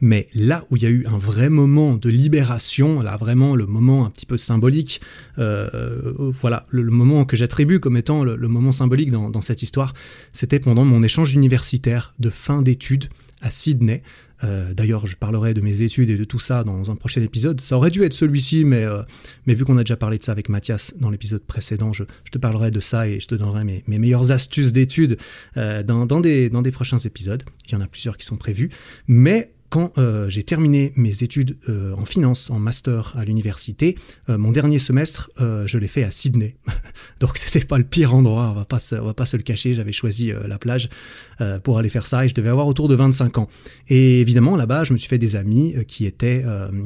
Mais là où il y a eu un vrai moment de libération, là vraiment le moment un petit peu symbolique, euh, voilà, le, moment que j'attribue comme étant le, moment symbolique dans cette histoire, c'était pendant mon échange universitaire de fin d'études à Sydney. Euh, d'ailleurs, je parlerai de mes études et de tout ça dans un prochain épisode. Ça aurait dû être celui-ci, mais, euh, mais vu qu'on a déjà parlé de ça avec Mathias dans l'épisode précédent, je, te parlerai de ça et je te donnerai mes, meilleures astuces d'études euh, dans, dans, des, dans des prochains épisodes. Il y en a plusieurs qui sont prévus. Mais quand j'ai terminé mes études en finance, en master à l'université, mon dernier semestre, je l'ai fait à Sydney. Donc c'était pas le pire endroit, on va pas on va pas se le cacher. J'avais choisi la plage pour aller faire ça et je devais avoir autour de 25 ans. Et évidemment là-bas, je me suis fait des amis qui étaient,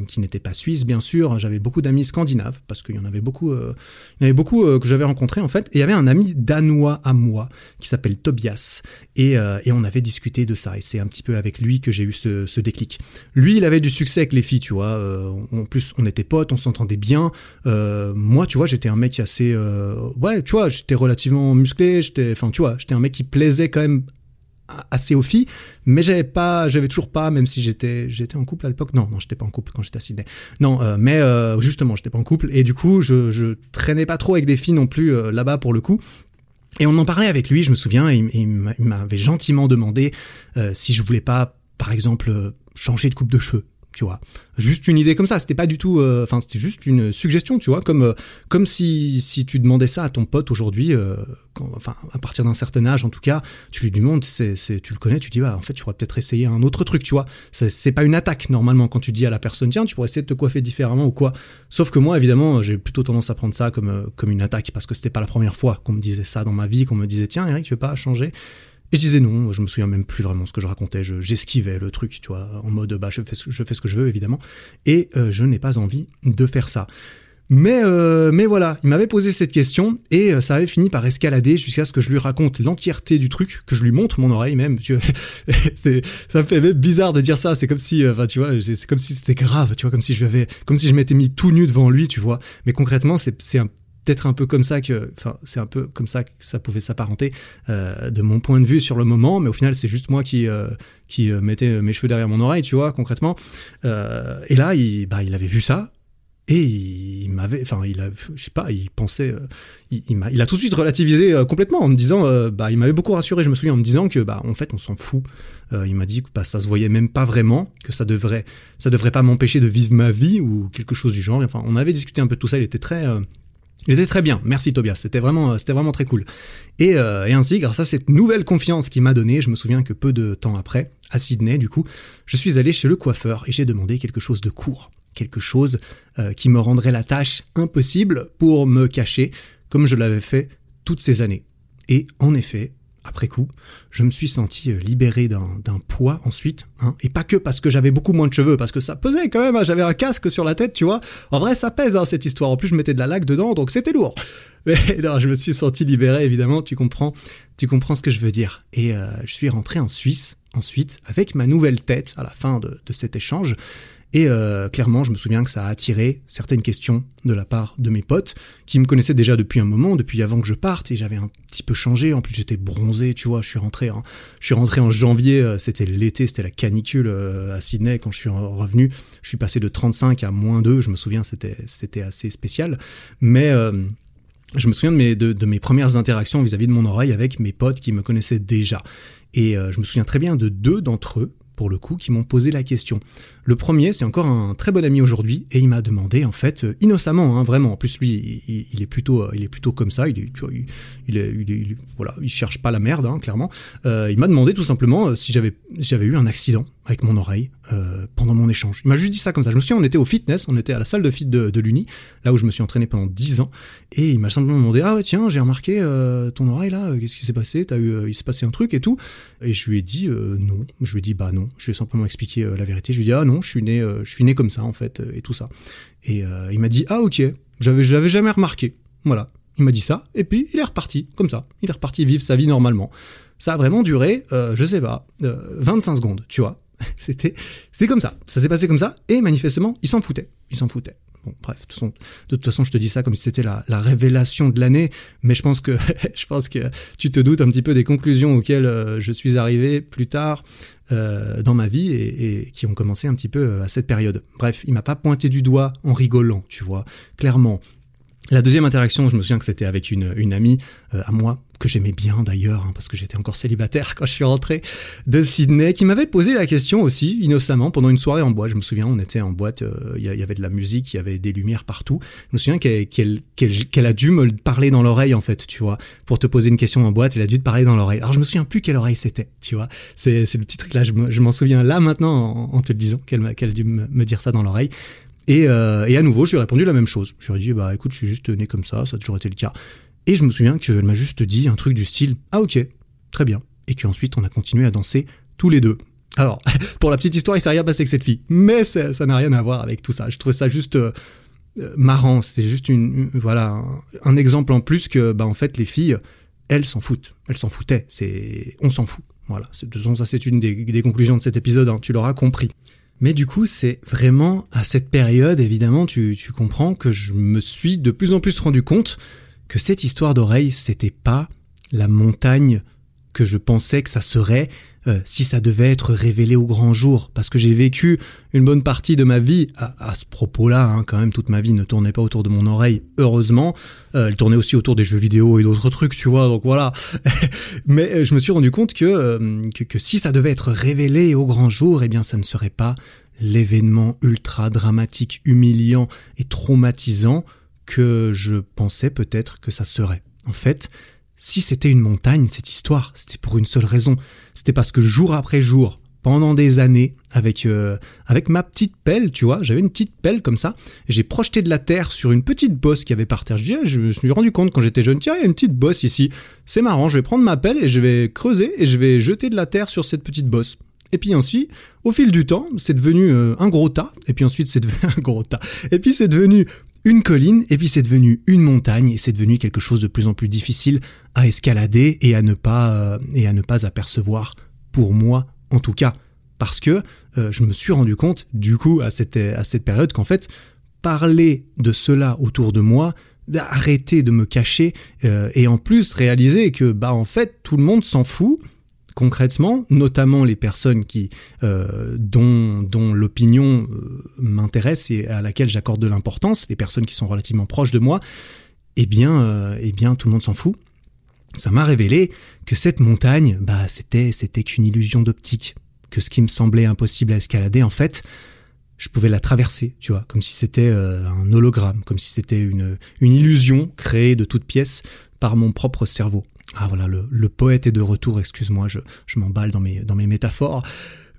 qui n'étaient pas suisses, bien sûr. J'avais beaucoup d'amis scandinaves parce qu'il y en avait beaucoup, il y en avait beaucoup que j'avais rencontrés en fait. Et il y avait un ami danois à moi qui s'appelle Tobias et, on avait discuté de ça. Et c'est un petit peu avec lui que j'ai eu ce, ce lui, il avait du succès avec les filles, tu vois. Euh, en plus, on était potes, on s'entendait bien. Euh, moi, tu vois, j'étais un mec assez, euh, ouais, tu vois, j'étais relativement musclé. Enfin, tu vois, j'étais un mec qui plaisait quand même assez aux filles, mais j'avais pas, j'avais toujours pas, même si j'étais, j'étais en couple à l'époque. Non, non, j'étais pas en couple quand j'étais à Sydney. Non, mais justement, j'étais pas en couple et du coup, je, traînais pas trop avec des filles non plus là-bas pour le coup. Et on en parlait avec lui, je me souviens, il, il m'avait gentiment demandé si je voulais pas, par exemple, changer de coupe de cheveux tu vois. Juste une idée comme ça, c'était pas du tout, euh, enfin c'était juste une suggestion, tu vois, comme euh, comme si si tu demandais ça à ton pote aujourd'hui, euh, enfin à partir d'un certain âge en tout cas, tu lui demandes, c'est c'est tu le connais, tu dis bah en fait tu pourrais peut-être essayer un autre truc, tu vois. C'est pas une attaque normalement quand tu dis à la personne tiens tu pourrais essayer de te coiffer différemment ou quoi. Sauf que moi évidemment j'ai plutôt tendance à prendre ça comme comme une attaque parce que c'était pas la première fois qu'on me disait ça dans ma vie, qu'on me disait tiens Eric tu veux pas changer? Et je disais non, je me souviens même plus vraiment ce que je racontais, j'esquivais le truc, tu vois, en mode bah je fais ce, que je veux évidemment, et euh, je n'ai pas envie de faire ça. Mais, euh, mais voilà, il m'avait posé cette question et euh, ça avait fini par escalader jusqu'à ce que je lui raconte l'entièreté du truc, que je lui montre mon oreille même. Tu vois. ça me fait bizarre de dire ça. C'est comme si, enfin, tu vois, c'est comme si c'était grave, tu vois, comme si je comme si je m'étais mis tout nu devant lui, tu vois. Mais concrètement, c'est un peut-être un peu comme ça que, enfin, c'est un peu comme ça que ça pouvait s'apparenter euh, de mon point de vue sur le moment, mais au final, c'est juste moi qui euh, qui euh, mettais mes cheveux derrière mon oreille, tu vois, concrètement. et là, il, bah, il avait vu ça. Et il m'avait, enfin, il a, je sais pas, il pensait, il, a, tout de suite relativisé complètement en me disant, bah, il m'avait beaucoup rassuré. Je me souviens en me disant que, bah, en fait, on s'en fout. il m'a dit que bah, ça se voyait même pas vraiment, que ça devrait, ça devrait pas m'empêcher de vivre ma vie ou quelque chose du genre. Enfin, on avait discuté un peu de tout ça. Il était très, il était très bien, merci Tobias, c'était vraiment, euh, c'était vraiment très cool. Et, euh, et, ainsi, grâce à cette nouvelle confiance qu'il m'a donnée, je me souviens que peu de temps après, à Sydney du coup, je suis allé chez le coiffeur et j'ai demandé quelque chose de court, quelque chose euh, qui me rendrait la tâche impossible pour me cacher, comme je l'avais fait toutes ces années. Et en effet, après coup, je me suis senti euh, libéré d'un poids ensuite, hein, et pas que parce que j'avais beaucoup moins de cheveux, parce que ça pesait quand même, hein, j'avais un casque sur la tête, tu vois. En vrai, ça pèse hein, cette histoire. En plus, je mettais de la laque dedans, donc c'était lourd. Mais non, je me suis senti libéré, évidemment. Tu comprends, tu comprends ce que je veux dire. Et euh, je suis rentré en Suisse ensuite avec ma nouvelle tête à la fin de, de cet échange. Et euh, clairement, je me souviens que ça a attiré certaines questions de la part de mes potes, qui me connaissaient déjà depuis un moment, depuis avant que je parte, et j'avais un petit peu changé. En plus, j'étais bronzé, tu vois. Je suis rentré, en, je suis rentré en janvier. Euh, c'était l'été, c'était la canicule euh, à Sydney quand je suis revenu. Je suis passé de 35 à moins 2. Je me souviens, c'était assez spécial. Mais je me souviens de mes, de, mes premières interactions vis-à-vis de mon oreille avec mes potes qui me connaissaient déjà. Et je me souviens très bien de deux d'entre eux pour le coup, qui m'ont posé la question. Le premier, c'est encore un très bon ami aujourd'hui, et il m'a demandé, en fait, euh, innocemment, hein, vraiment. En plus, lui, il, est plutôt, euh, il est plutôt comme ça. Il est, il, est, il, voilà, il cherche pas la merde, hein, clairement. Euh, il m'a demandé tout simplement si j'avais, j'avais eu un accident avec mon oreille pendant mon échange. Il m'a juste dit ça comme ça. Je me souviens, on était au fitness, on était à la salle de fit de, de l'Uni, là où je me suis entraîné pendant 10 ans, et il m'a simplement demandé ah tiens, j'ai remarqué ton oreille là, qu'est-ce qui s'est passé? T'as eu, il s'est passé un truc et tout. Et je lui ai dit non. Je lui ai dit bah non. Je lui ai simplement expliqué la vérité. Je lui ai dit ah non, je suis né, euh, je suis né comme ça en fait, euh, et tout ça. Et euh, il m'a dit ah ok, j'avais, j'avais jamais remarqué. Voilà, il m'a dit ça, et puis il est reparti comme ça. Il est reparti vivre sa vie normalement. Ça a vraiment duré, je sais pas, 25 secondes, tu vois. c'était, c'était comme ça. Ça s'est passé comme ça, et manifestement, il s'en foutait. Il s'en foutait. Bon, bref, de toute, façon, je te dis ça comme si c'était la, la, révélation de l'année, mais je pense que je pense que tu te doutes un petit peu des conclusions auxquelles je suis arrivé plus tard. Euh, dans ma vie et, qui ont commencé un petit peu euh, à cette période. Bref, il m'a pas pointé du doigt en rigolant, tu vois, clairement. La deuxième interaction, je me souviens que c'était avec une, amie euh, à moi que j'aimais bien d'ailleurs, hein, parce que j'étais encore célibataire quand je suis rentré de Sydney, qui m'avait posé la question aussi, innocemment, pendant une soirée en boîte. Je me souviens, on était en boîte, euh, il y, avait de la musique, il y avait des lumières partout. Je me souviens qu'elle a dû me parler dans l'oreille, en fait, tu vois, pour te poser une question en boîte, elle a dû te parler dans l'oreille. Alors je me souviens plus quelle oreille c'était, tu vois. C'est le petit truc là, je m'en souviens là maintenant en, te le disant, qu'elle a dû me, dire ça dans l'oreille. Et, euh, et, à nouveau, je lui ai répondu la même chose. Je lui ai dit, bah écoute, je suis juste né comme ça, ça a toujours été le cas. Et je me souviens qu'elle m'a juste dit un truc du style Ah ok, très bien. Et qu'ensuite on a continué à danser tous les deux. Alors, pour la petite histoire, il s'est rien passé avec cette fille. Mais ça n'a rien à voir avec tout ça. Je trouvais ça juste euh, euh, marrant. C'était juste une, voilà, un, exemple en plus que, bah, en fait, les filles, elles s'en foutent. Elles s'en foutaient. C'est, on s'en fout. Voilà. Ça, c'est une des, conclusions de cet épisode. Hein. Tu l'auras compris. Mais du coup, c'est vraiment à cette période, évidemment, tu, tu comprends que je me suis de plus en plus rendu compte que cette histoire d'oreille, c'était pas la montagne que je pensais que ça serait euh, si ça devait être révélé au grand jour, parce que j'ai vécu une bonne partie de ma vie à, ce propos-là, hein, quand même toute ma vie ne tournait pas autour de mon oreille, heureusement, euh, elle tournait aussi autour des jeux vidéo et d'autres trucs, tu vois, donc voilà. Mais euh, je me suis rendu compte que, que, que si ça devait être révélé au grand jour, eh bien ça ne serait pas l'événement ultra dramatique, humiliant et traumatisant que je pensais peut-être que ça serait. En fait, si c'était une montagne, cette histoire, c'était pour une seule raison. C'était parce que jour après jour, pendant des années, avec, euh, avec ma petite pelle, tu vois, j'avais une petite pelle comme ça, et j'ai projeté de la terre sur une petite bosse qui avait par terre. Je, je me suis rendu compte quand j'étais jeune, tiens, il y a une petite bosse ici. C'est marrant, je vais prendre ma pelle et je vais creuser et je vais jeter de la terre sur cette petite bosse. Et puis ensuite, au fil du temps, c'est devenu euh, un gros tas. Et puis ensuite, c'est devenu un gros tas. Et puis c'est devenu une colline. Et puis c'est devenu une montagne. Et c'est devenu quelque chose de plus en plus difficile à escalader et à ne pas euh, et à ne pas apercevoir. Pour moi, en tout cas, parce que euh, je me suis rendu compte, du coup, à cette à cette période, qu'en fait, parler de cela autour de moi, d'arrêter de me cacher et en plus réaliser que bah en fait tout le monde s'en fout concrètement, notamment les personnes qui, euh, dont, l'opinion euh, m'intéresse et à laquelle j'accorde de l'importance, les personnes qui sont relativement proches de moi, eh bien, euh, eh bien tout le monde s'en fout. Ça m'a révélé que cette montagne, bah, c'était, c'était qu'une illusion d'optique, que ce qui me semblait impossible à escalader, en fait, je pouvais la traverser, tu vois, comme si c'était un hologramme, comme si c'était une, une illusion créée de toutes pièces par mon propre cerveau. Ah voilà, le, poète est de retour, excuse-moi, je, je m'emballe dans mes, dans mes métaphores.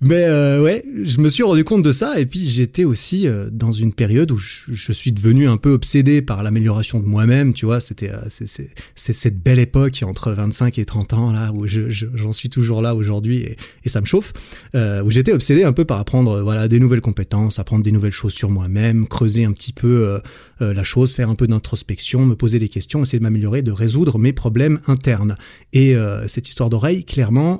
Mais euh, ouais, je me suis rendu compte de ça et puis j'étais aussi euh, dans une période où je, suis devenu un peu obsédé par l'amélioration de moi-même, tu vois, c'était euh, c'est cette belle époque entre 25 et 30 ans là où j'en suis toujours là aujourd'hui et, ça me chauffe, où j'étais obsédé un peu par apprendre voilà des nouvelles compétences, apprendre des nouvelles choses sur moi-même, creuser un petit peu la chose, faire un peu d'introspection, me poser des questions, essayer de m'améliorer, de résoudre mes problèmes internes. Et cette histoire d'oreille, clairement,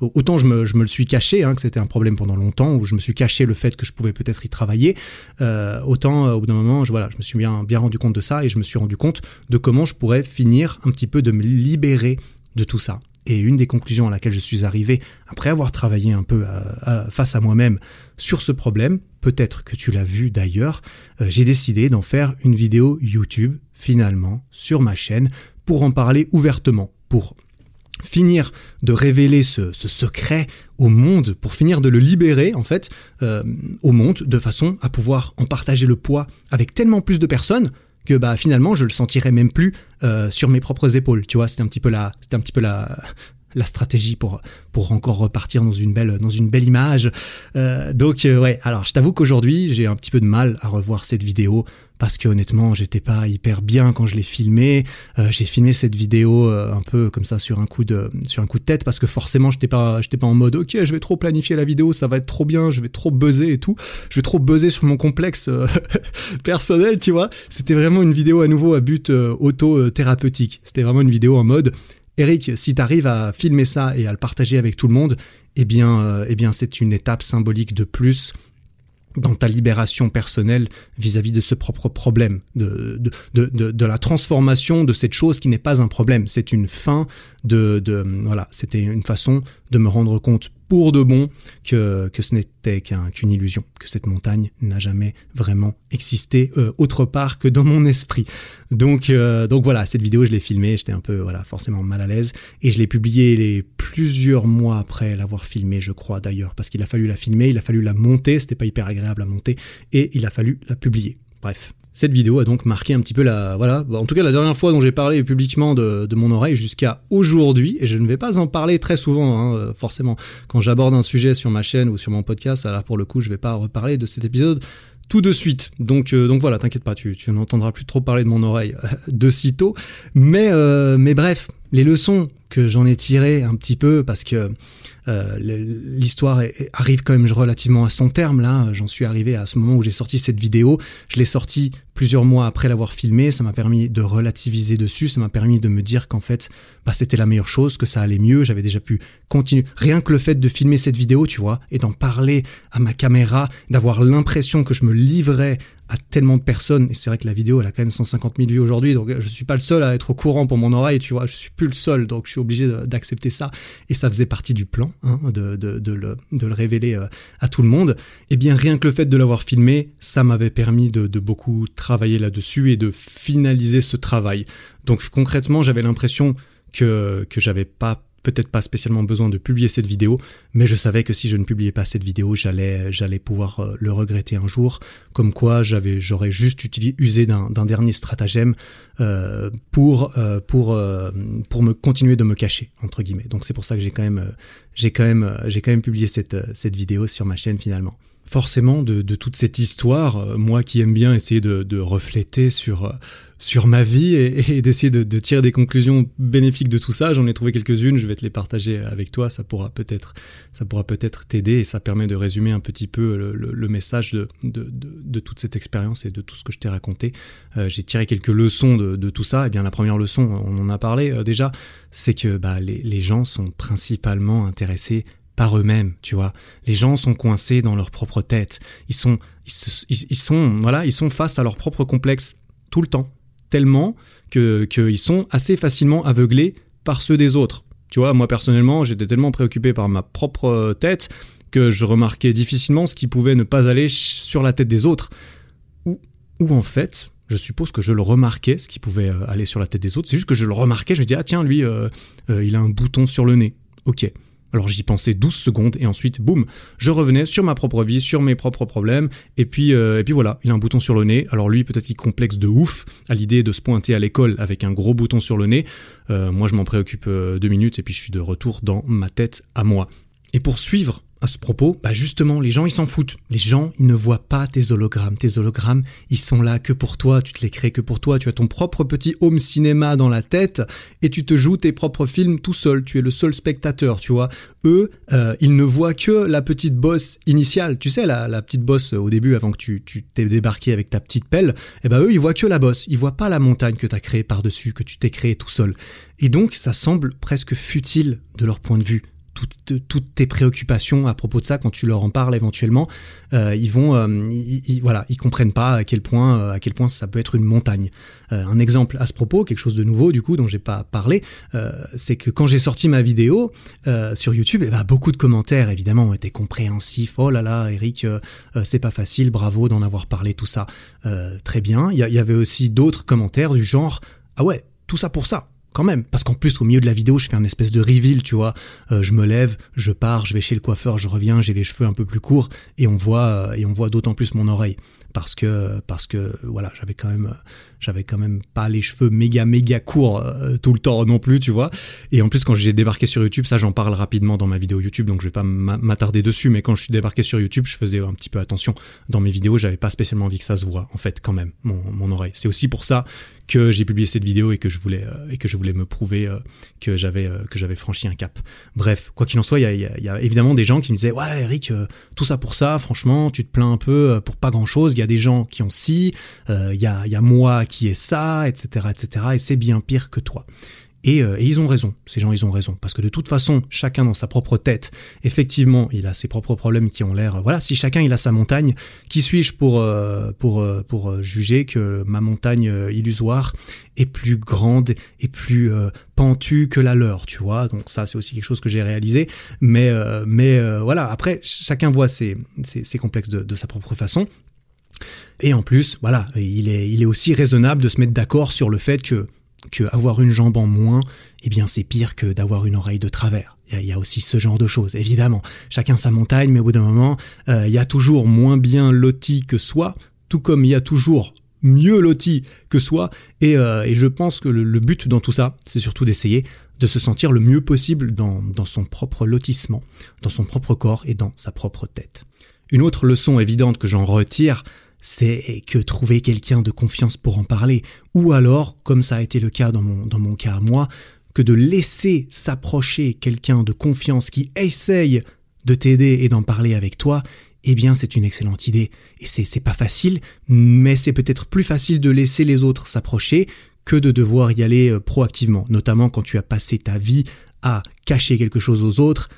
autant je je me me le suis caché, hein, que c'était un problème pendant longtemps, où je me suis caché le fait que je pouvais peut-être y travailler, euh, autant euh, au bout d'un moment, je, voilà, je me suis bien, bien rendu compte de ça et je me suis rendu compte de comment je pourrais finir un petit peu de me libérer de tout ça. Et une des conclusions à laquelle je suis arrivé, après avoir travaillé un peu euh, face à moi-même sur ce problème, peut-être que tu l'as vu d'ailleurs, j'ai décidé d'en faire une vidéo YouTube, finalement, sur ma chaîne, pour en parler ouvertement, pour finir de révéler ce, secret au monde, pour finir de le libérer en fait euh, au monde, de façon à pouvoir en partager le poids avec tellement plus de personnes que bah finalement je le sentirais même plus euh, sur mes propres épaules. Tu vois, c'était un petit peu la, c'était un petit peu la, la stratégie pour pour encore repartir dans une belle dans une belle image. Euh, donc ouais, alors je t'avoue qu'aujourd'hui j'ai un petit peu de mal à revoir cette vidéo parce que honnêtement j'étais pas hyper bien quand je l'ai filmé. Euh, j'ai filmé cette vidéo euh, un peu comme ça sur un coup de sur un coup de tête parce que forcément j'étais pas j'étais pas en mode ok je vais trop planifier la vidéo ça va être trop bien je vais trop buzzer et tout je vais trop buzzer sur mon complexe euh, personnel tu vois. C'était vraiment une vidéo à nouveau à but auto thérapeutique. C'était vraiment une vidéo en mode Eric, si tu arrives à filmer ça et à le partager avec tout le monde, eh bien, eh bien c'est une étape symbolique de plus dans ta libération personnelle vis-à-vis de ce propre problème, de, de, de, de, la transformation de cette chose qui n'est pas un problème. C'est une fin de, de voilà, c'était une façon de me rendre compte pour de bon que, ce n'était qu'une illusion, que cette montagne n'a jamais vraiment existé euh, autre part que dans mon esprit. Donc, euh, donc voilà, cette vidéo, je l'ai filmée, j'étais un peu forcément mal à l'aise, et je l'ai publiée les plusieurs mois après l'avoir filmée, je crois d'ailleurs, parce qu'il a fallu la filmer, il a fallu la monter, c'était pas hyper agréable à monter, et il a fallu la publier. Bref, cette vidéo a donc marqué un petit peu la, voilà, en tout cas la dernière fois dont j'ai parlé publiquement de, mon oreille jusqu'à aujourd'hui, et je ne vais pas en parler très souvent, hein, forcément. Quand j'aborde un sujet sur ma chaîne ou sur mon podcast, alors pour le coup, je vais pas reparler de cet épisode tout de suite. Donc, euh, donc voilà, t'inquiète pas, tu, tu n'entendras plus trop parler de mon oreille euh, de sitôt. Mais, euh, mais bref, les leçons que j'en ai tirées un petit peu, parce que euh, l'histoire arrive quand même relativement à son terme là. J'en suis arrivé à ce moment où j'ai sorti cette vidéo. Je l'ai sortie plusieurs mois après l'avoir filmée. Ça m'a permis de relativiser dessus. Ça m'a permis de me dire qu'en fait, bah, c'était la meilleure chose, que ça allait mieux. J'avais déjà pu continuer. Rien que le fait de filmer cette vidéo, tu vois, et d'en parler à ma caméra, d'avoir l'impression que je me livrais à tellement de personnes. Et c'est vrai que la vidéo, elle a quand même 150 000 vues aujourd'hui, donc je suis pas le seul à être au courant pour mon oreille, tu vois. Je suis plus le seul, donc je suis obligé d'accepter ça. Et ça faisait partie du plan, hein, de, le, de, le, révéler euh, à tout le monde. Et bien rien que le fait de l'avoir filmé, ça m'avait permis de, beaucoup travailler là-dessus et de finaliser ce travail. Donc concrètement, j'avais l'impression que, que j'avais pas peut-être pas spécialement besoin de publier cette vidéo, mais je savais que si je ne publiais pas cette vidéo, j'allais j'allais pouvoir euh, le regretter un jour, comme quoi j'avais j'aurais juste utilisé usé d'un dernier stratagème euh, pour euh, pour pour me continuer de me cacher entre guillemets. Donc c'est pour ça que j'ai quand même j'ai quand même j'ai quand même publié cette cette vidéo sur ma chaîne finalement forcément de, toute cette histoire, euh, moi qui aime bien essayer de, refléter sur, euh, sur ma vie et, d'essayer de, tirer des conclusions bénéfiques de tout ça, j'en ai trouvé quelques-unes, je vais te les partager avec toi, ça pourra peut-être ça pourra peut-être t'aider et ça permet de résumer un petit peu le, message de, de, toute cette expérience et de tout ce que je t'ai raconté. Euh, j'ai tiré quelques leçons de, tout ça, et bien la première leçon, on en a parlé déjà, c'est que bah, les, les gens sont principalement intéressés par eux-mêmes, tu vois. Les gens sont coincés dans leur propre tête. Ils sont, ils, sont, voilà, ils sont face à leur propre complexe tout le temps, tellement que qu'ils sont assez facilement aveuglés par ceux des autres. Tu vois, moi personnellement, j'étais tellement préoccupé par ma propre tête que je remarquais difficilement ce qui pouvait ne pas aller sur la tête des autres. Ou, ou en fait, je suppose que je le remarquais, ce qui pouvait euh, aller sur la tête des autres. C'est juste que je le remarquais, je me dis, ah tiens, lui, euh, euh, il a un bouton sur le nez. Ok. Alors j'y pensais 12 secondes et ensuite, boum, je revenais sur ma propre vie, sur mes propres problèmes, et puis, euh, et puis voilà, il a un bouton sur le nez. Alors lui, peut-être il complexe de ouf à l'idée de se pointer à l'école avec un gros bouton sur le nez. Euh, moi, je m'en préoccupe euh, deux minutes et puis je suis de retour dans ma tête à moi. Et pour suivre à ce propos, bah justement, les gens ils s'en foutent. Les gens ils ne voient pas tes hologrammes. Tes hologrammes, ils sont là que pour toi. Tu te les crées que pour toi. Tu as ton propre petit home cinéma dans la tête et tu te joues tes propres films tout seul. Tu es le seul spectateur, tu vois. Eux, euh, ils ne voient que la petite bosse initiale. Tu sais, la, la petite bosse au début avant que tu t'es débarqué avec ta petite pelle. Et eh ben eux, ils voient que la bosse. Ils voient pas la montagne que tu as créée par dessus, que tu t'es créé tout seul. Et donc, ça semble presque futile de leur point de vue toutes, tes préoccupations à propos de ça quand tu leur en parles éventuellement, euh, ils vont, euh, voilà, ils comprennent pas à quel point, euh, à quel point ça peut être une montagne. un exemple à ce propos, quelque chose de nouveau du coup dont j'ai pas parlé, c'est que quand j'ai sorti ma vidéo sur YouTube, eh ben, beaucoup de commentaires évidemment ont été compréhensifs. Oh là là, Eric, c'est pas facile, bravo d'en avoir parlé, tout ça, très bien. Il y avait aussi d'autres commentaires du genre, ah ouais, tout ça pour ça quand même. Parce qu'en plus, au milieu de la vidéo, je fais un espèce de reveal, tu vois. Euh, je me lève, je pars, je vais chez le coiffeur, je reviens, j'ai les cheveux un peu plus courts et on voit euh, et on voit d'autant plus mon oreille parce que parce que voilà, j'avais quand même j'avais quand même pas les cheveux méga méga courts euh, tout le temps non plus, tu vois. Et en plus, quand j'ai débarqué sur YouTube, ça j'en parle rapidement dans ma vidéo YouTube, donc je vais pas m'attarder dessus. Mais quand je suis débarqué sur YouTube, je faisais un petit peu attention dans mes vidéos. J'avais pas spécialement envie que ça se voit, en fait, quand même, mon, oreille. C'est aussi pour ça que j'ai publié cette vidéo et que je voulais euh, et que je voulais me prouver euh, que j'avais que j'avais franchi un cap. Bref, quoi qu'il en soit, il y a, évidemment des gens qui me disaient ouais Eric, tout ça pour ça, franchement, tu te plains un peu pour pas grand chose. Y a des gens qui ont ci, il y a y a moi qui ai ça, etc etc. Et c'est bien pire que toi. Et, et, ils ont raison, ces gens, ils ont raison. Parce que de toute façon, chacun dans sa propre tête, effectivement, il a ses propres problèmes qui ont l'air... Voilà, si chacun, il a sa montagne, qui suis-je pour, pour, pour juger que ma montagne illusoire est plus grande et plus pentue que la leur, tu vois? Donc ça, c'est aussi quelque chose que j'ai réalisé. Mais, mais voilà, après, chacun voit ses, ses, complexes de, de sa propre façon. Et en plus, voilà, il est, il est aussi raisonnable de se mettre d'accord sur le fait que, que avoir une jambe en moins, eh bien, c'est pire que d'avoir une oreille de travers. Il y, a, aussi ce genre de choses, évidemment. Chacun sa montagne, mais au bout d'un moment, euh, il y a toujours moins bien loti que soi, tout comme il y a toujours mieux loti que soi. Et, euh, et je pense que le, but dans tout ça, c'est surtout d'essayer de se sentir le mieux possible dans, dans son propre lotissement, dans son propre corps et dans sa propre tête. Une autre leçon évidente que j'en retire, c'est que trouver quelqu'un de confiance pour en parler, ou alors, comme ça a été le cas dans mon, dans mon cas à moi, que de laisser s'approcher quelqu'un de confiance qui essaye de t'aider et d'en parler avec toi, eh bien c'est une excellente idée. Et c'est, pas facile, mais c'est peut-être plus facile de laisser les autres s'approcher que de devoir y aller euh, proactivement, notamment quand tu as passé ta vie à cacher quelque chose aux autres,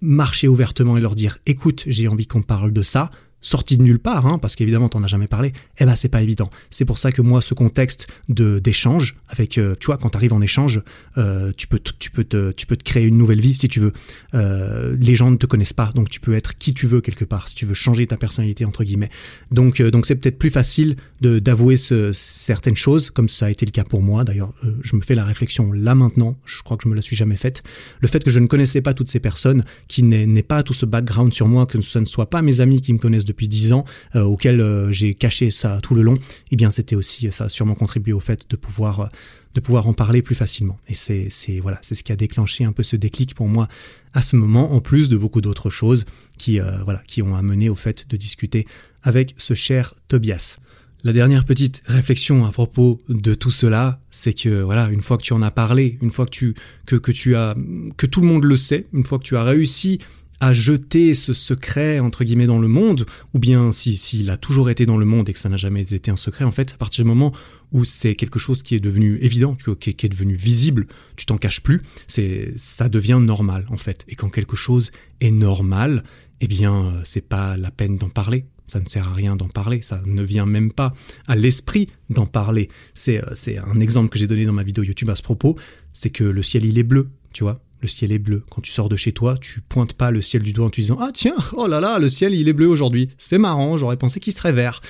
marcher ouvertement et leur dire écoute, j'ai envie qu'on parle de ça, sorti de nulle part, hein, parce qu'évidemment t'en as jamais parlé, eh ben c'est pas évident. C'est pour ça que moi ce contexte de d'échange avec, euh, tu vois, quand tu arrives en échange, euh, tu peux tu peux te tu peux te créer une nouvelle vie si tu veux. Euh, les gens ne te connaissent pas, donc tu peux être qui tu veux quelque part. Si tu veux changer ta personnalité entre guillemets, donc donc c'est peut-être plus facile de d'avouer ce, certaines choses, comme ça a été le cas pour moi. D'ailleurs, je me fais la réflexion là maintenant. Je crois que je me la suis jamais faite. Le fait que je ne connaissais pas toutes ces personnes, qui n'aient pas tout ce background sur moi, que ce ne soit pas mes amis qui me connaissent depuis dix ans, euh, auquel euh, j'ai caché ça tout le long, eh bien c'était aussi, ça a sûrement contribué au fait de pouvoir euh, de pouvoir en parler plus facilement. Et c'est, c'est voilà, c'est ce qui a déclenché un peu ce déclic pour moi à ce moment, en plus de beaucoup d'autres choses qui voilà, qui ont amené au fait de discuter avec ce cher Tobias. La dernière petite réflexion à propos de tout cela, c'est que voilà, une fois que tu en as parlé, une fois que tu que, que tu as que tout le monde le sait, une fois que tu as réussi à jeter ce secret entre guillemets dans le monde, ou bien s'il si, a toujours été dans le monde et que ça n'a jamais été un secret, en fait, à partir du moment où c'est quelque chose qui est devenu évident, qui, est devenu visible, tu t'en caches plus, c'est ça devient normal en fait. Et quand quelque chose est normal, eh bien euh, c'est pas la peine d'en parler. Ça ne sert à rien d'en parler, ça ne vient même pas à l'esprit d'en parler. C'est euh, un exemple que j'ai donné dans ma vidéo YouTube à ce propos, c'est que le ciel il est bleu, tu vois le ciel est bleu. Quand tu sors de chez toi, tu pointes pas le ciel du doigt en te disant Ah tiens, oh là là, le ciel il est bleu aujourd'hui. C'est marrant, j'aurais pensé qu'il serait vert.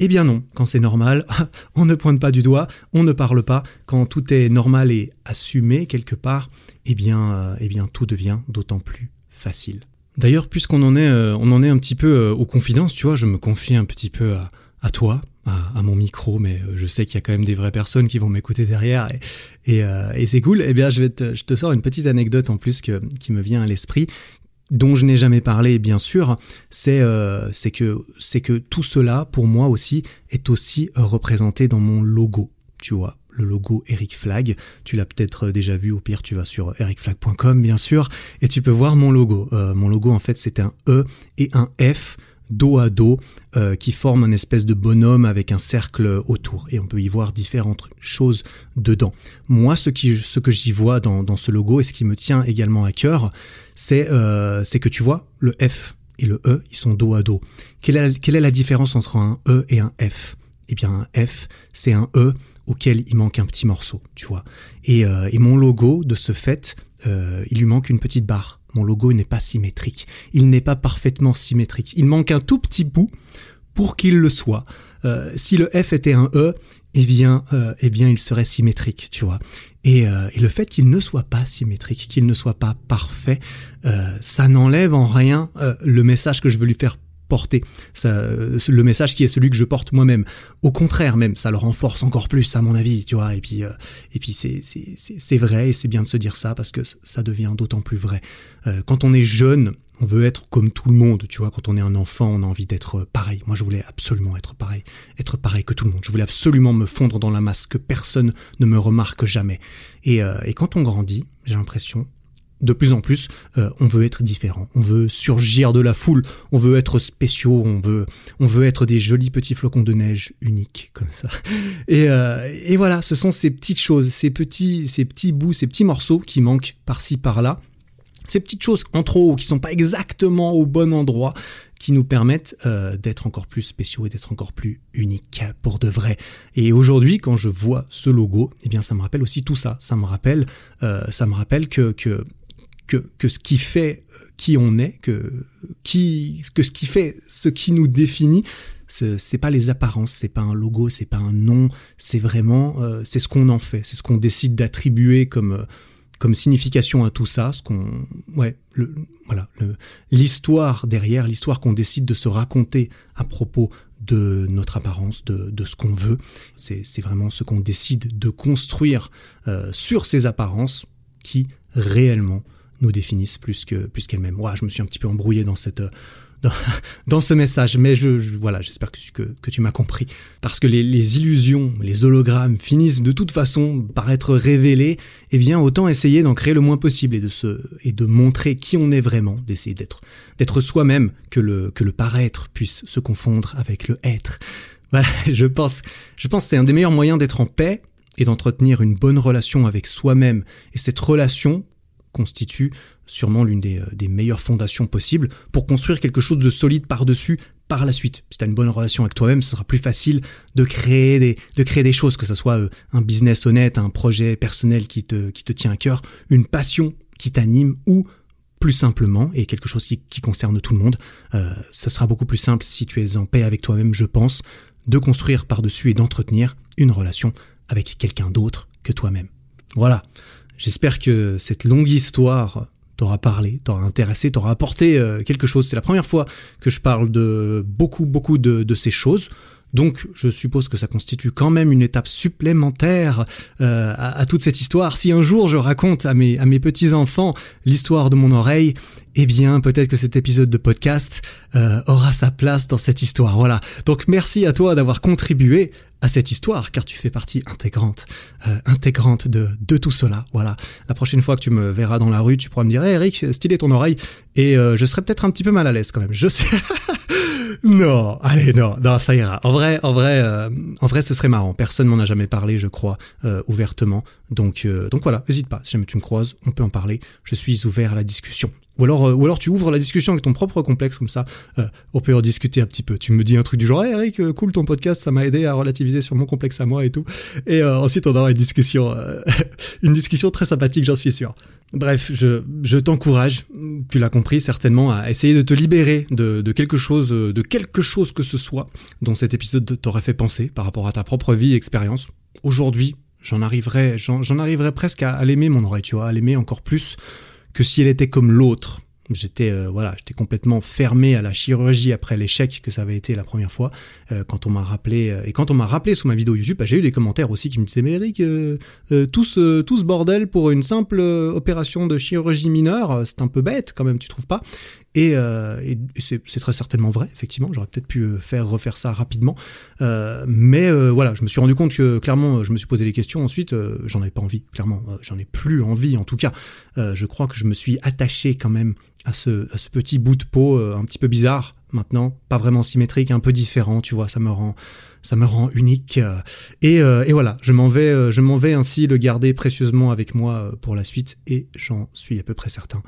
Eh bien non, quand c'est normal, on ne pointe pas du doigt, on ne parle pas. Quand tout est normal et assumé quelque part, eh bien, euh, eh bien tout devient d'autant plus facile. D'ailleurs, puisqu'on en est, euh, on en est un petit peu euh, aux confidences, tu vois, je me confie un petit peu à toi, à, mon micro, mais euh, je sais qu'il y a quand même des vraies personnes qui vont m'écouter derrière et, euh, et, c'est cool. Eh bien, je, vais te, je te sors une petite anecdote en plus que, qui me vient à l'esprit dont je n'ai jamais parlé, bien sûr, c'est euh, que que tout cela, pour moi aussi, est aussi représenté dans mon logo. Tu vois, le logo Eric Flag. Tu l'as peut-être déjà vu, au pire tu vas sur ericflag.com bien sûr, et tu peux voir mon logo. mon logo en fait c'est un E et un F dos à dos euh, qui forment un espèce de bonhomme avec un cercle autour et on peut y voir différentes choses dedans. Moi ce, que j'y vois dans, ce logo et ce qui me tient également à cœur c'est euh, que tu vois le F et le E ils sont dos à dos. Quelle est, la différence entre un E et un F? Eh bien un F c'est un E auquel il manque un petit morceau, tu vois. Et, euh, mon logo, de ce fait, il lui manque une petite barre mon logo n'est pas symétrique. Il n'est pas parfaitement symétrique. Il manque un tout petit bout pour qu'il le soit. Euh, si le F était un E, eh bien, euh, eh bien, il serait symétrique, tu vois. Euh, et le fait qu'il ne soit pas symétrique, qu'il ne soit pas parfait, ça n'enlève en rien le message que je veux lui faire porter ça, le message qui est celui que je porte moi-même. Au contraire même, ça le renforce encore plus à mon avis, tu vois. Et puis, euh, et puis c'est, vrai et c'est bien de se dire ça parce que ça devient d'autant plus vrai. Euh, quand on est jeune, on veut être comme tout le monde, tu vois. Quand on est un enfant, on a envie d'être pareil. Moi, je voulais absolument être pareil, être pareil que tout le monde. Je voulais absolument me fondre dans la masse, que personne ne me remarque jamais. Et, euh, et quand on grandit, j'ai l'impression de plus en plus, euh, on veut être différent, on veut surgir de la foule, on veut être spéciaux, on veut, on veut être des jolis petits flocons de neige uniques comme ça. Et, euh, et voilà, ce sont ces petites choses, ces petits, ces petits bouts, ces petits morceaux qui manquent par-ci par-là, ces petites choses en trop qui sont pas exactement au bon endroit, qui nous permettent euh, d'être encore plus spéciaux et d'être encore plus uniques pour de vrai. Et aujourd'hui, quand je vois ce logo, eh bien, ça me rappelle aussi tout ça. Ça me rappelle, ça me rappelle que, que que, ce qui fait euh, qui on est, que, qui, que ce qui fait ce qui nous définit, c'est pas les apparences, c'est pas un logo, c'est pas un nom, c'est vraiment c'est ce qu'on en fait, c'est ce qu'on décide d'attribuer comme comme signification à tout ça, ce qu'on, ouais, le, voilà, l'histoire derrière, l'histoire qu'on décide de se raconter à propos de notre apparence, de, de ce qu'on veut, c'est vraiment ce qu'on décide de construire euh, sur ces apparences qui réellement nous définissent plus que plus qu'elles-mêmes. Ouais, je me suis un petit peu embrouillé dans cette dans, ce message, mais je, voilà, j'espère que, que, tu m'as compris. Parce que les, illusions, les hologrammes finissent de toute façon par être révélés, eh bien autant essayer d'en créer le moins possible et de se et de montrer qui on est vraiment, d'essayer d'être d'être soi-même, que le que le paraître puisse se confondre avec le être. Voilà, je pense, je pense que c'est un des meilleurs moyens d'être en paix et d'entretenir une bonne relation avec soi-même. Et cette relation constitue sûrement l'une des, euh, des, meilleures fondations possibles pour construire quelque chose de solide par-dessus par la suite. Si tu as une bonne relation avec toi-même, ce sera plus facile de créer des, de créer des choses, que ce soit euh, un business honnête, un projet personnel qui te, qui te tient à cœur, une passion qui t'anime ou plus simplement, et quelque chose qui, qui concerne tout le monde, euh, ça sera beaucoup plus simple si tu es en paix avec toi-même, je pense, de construire par-dessus et d'entretenir une relation avec quelqu'un d'autre que toi-même. Voilà. J'espère que cette longue histoire t'aura parlé, t'aura intéressé, t'aura apporté euh, quelque chose. C'est la première fois que je parle de beaucoup, beaucoup de, ces choses. Donc, je suppose que ça constitue quand même une étape supplémentaire euh, à, toute cette histoire. Si un jour je raconte à mes, à mes petits-enfants l'histoire de mon oreille, eh bien, peut-être que cet épisode de podcast euh, aura sa place dans cette histoire. Voilà. Donc, merci à toi d'avoir contribué à cette histoire, car tu fais partie intégrante, euh, intégrante de, de tout cela. Voilà. La prochaine fois que tu me verras dans la rue, tu pourras me dire, hey Eric, stylé ton oreille, et euh, je serai peut-être un petit peu mal à l'aise quand même. Je sais. non, allez, non, non, ça ira. En vrai, en vrai, euh, en vrai, ce serait marrant. Personne m'en a jamais parlé, je crois, ouvertement. Donc, donc voilà, n'hésite pas. Si jamais tu me croises, on peut en parler. Je suis ouvert à la discussion. Ou alors, ou alors tu ouvres la discussion avec ton propre complexe comme ça, on peut en discuter un petit peu. Tu me dis un truc du genre, hey Eric, cool ton podcast, ça m'a aidé à relativiser sur mon complexe à moi et tout. Et euh, ensuite, on aura une discussion, euh, une discussion très sympathique, j'en suis sûr. Bref, je, je t'encourage, tu l'as compris certainement, à essayer de te libérer de, quelque chose, de quelque chose que ce soit dont cet épisode t'aurait fait penser par rapport à ta propre vie et expérience. Aujourd'hui, j'en arriverais, j'en presque à, à l'aimer mon oreille, tu vois, à l'aimer encore plus que si elle était comme l'autre J'étais euh, voilà, j'étais complètement fermé à la chirurgie après l'échec que ça avait été la première fois. Euh, quand on m'a rappelé euh, et quand on m'a rappelé sous ma vidéo YouTube, bah, j'ai eu des commentaires aussi qui me disaient mais Eric, tout ce, bordel pour une simple opération de chirurgie mineure, c'est un peu bête quand même, tu trouves pas? Et, euh, c'est très certainement vrai, effectivement. J'aurais peut-être pu euh, faire refaire ça rapidement. Euh, mais voilà, je me suis rendu compte que clairement, je me suis posé des questions ensuite. J'en avais pas envie, clairement. j'en ai plus envie, en tout cas. je crois que je me suis attaché quand même à ce, à ce petit bout de peau un petit peu bizarre maintenant, pas vraiment symétrique, un peu différent, tu vois. Ça me rend ça me rend unique. Et, et voilà, je m'en vais, je m'en vais ainsi le garder précieusement avec moi pour la suite, et j'en suis à peu près certain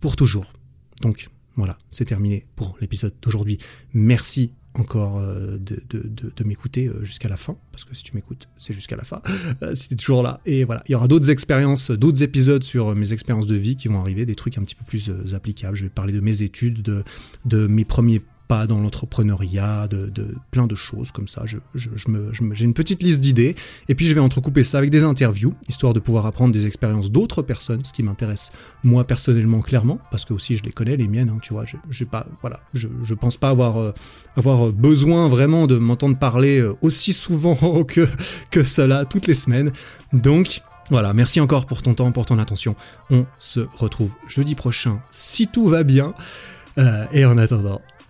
pour toujours. Donc voilà, c'est terminé pour l'épisode d'aujourd'hui. Merci encore euh, de, m'écouter euh, jusqu'à la fin, parce que si tu m'écoutes, c'est jusqu'à la fin, euh, si toujours là. Et voilà, il y aura d'autres expériences, d'autres épisodes sur mes expériences de vie qui vont arriver, des trucs un petit peu plus applicables. Je vais parler de mes études, de, de mes premiers pas dans l'entrepreneuriat, de, plein de choses comme ça. Je, j'ai une petite liste d'idées, et puis je vais entrecouper ça avec des interviews, histoire de pouvoir apprendre des expériences d'autres personnes, ce qui m'intéresse moi personnellement clairement, parce que aussi je les connais, les miennes, hein, tu vois. J'ai pas, voilà, je, je pense pas avoir, euh, avoir besoin vraiment de m'entendre parler euh, aussi souvent que, que cela toutes les semaines. Donc, voilà, merci encore pour ton temps, pour ton attention. On se retrouve jeudi prochain si tout va bien. Euh, et en attendant,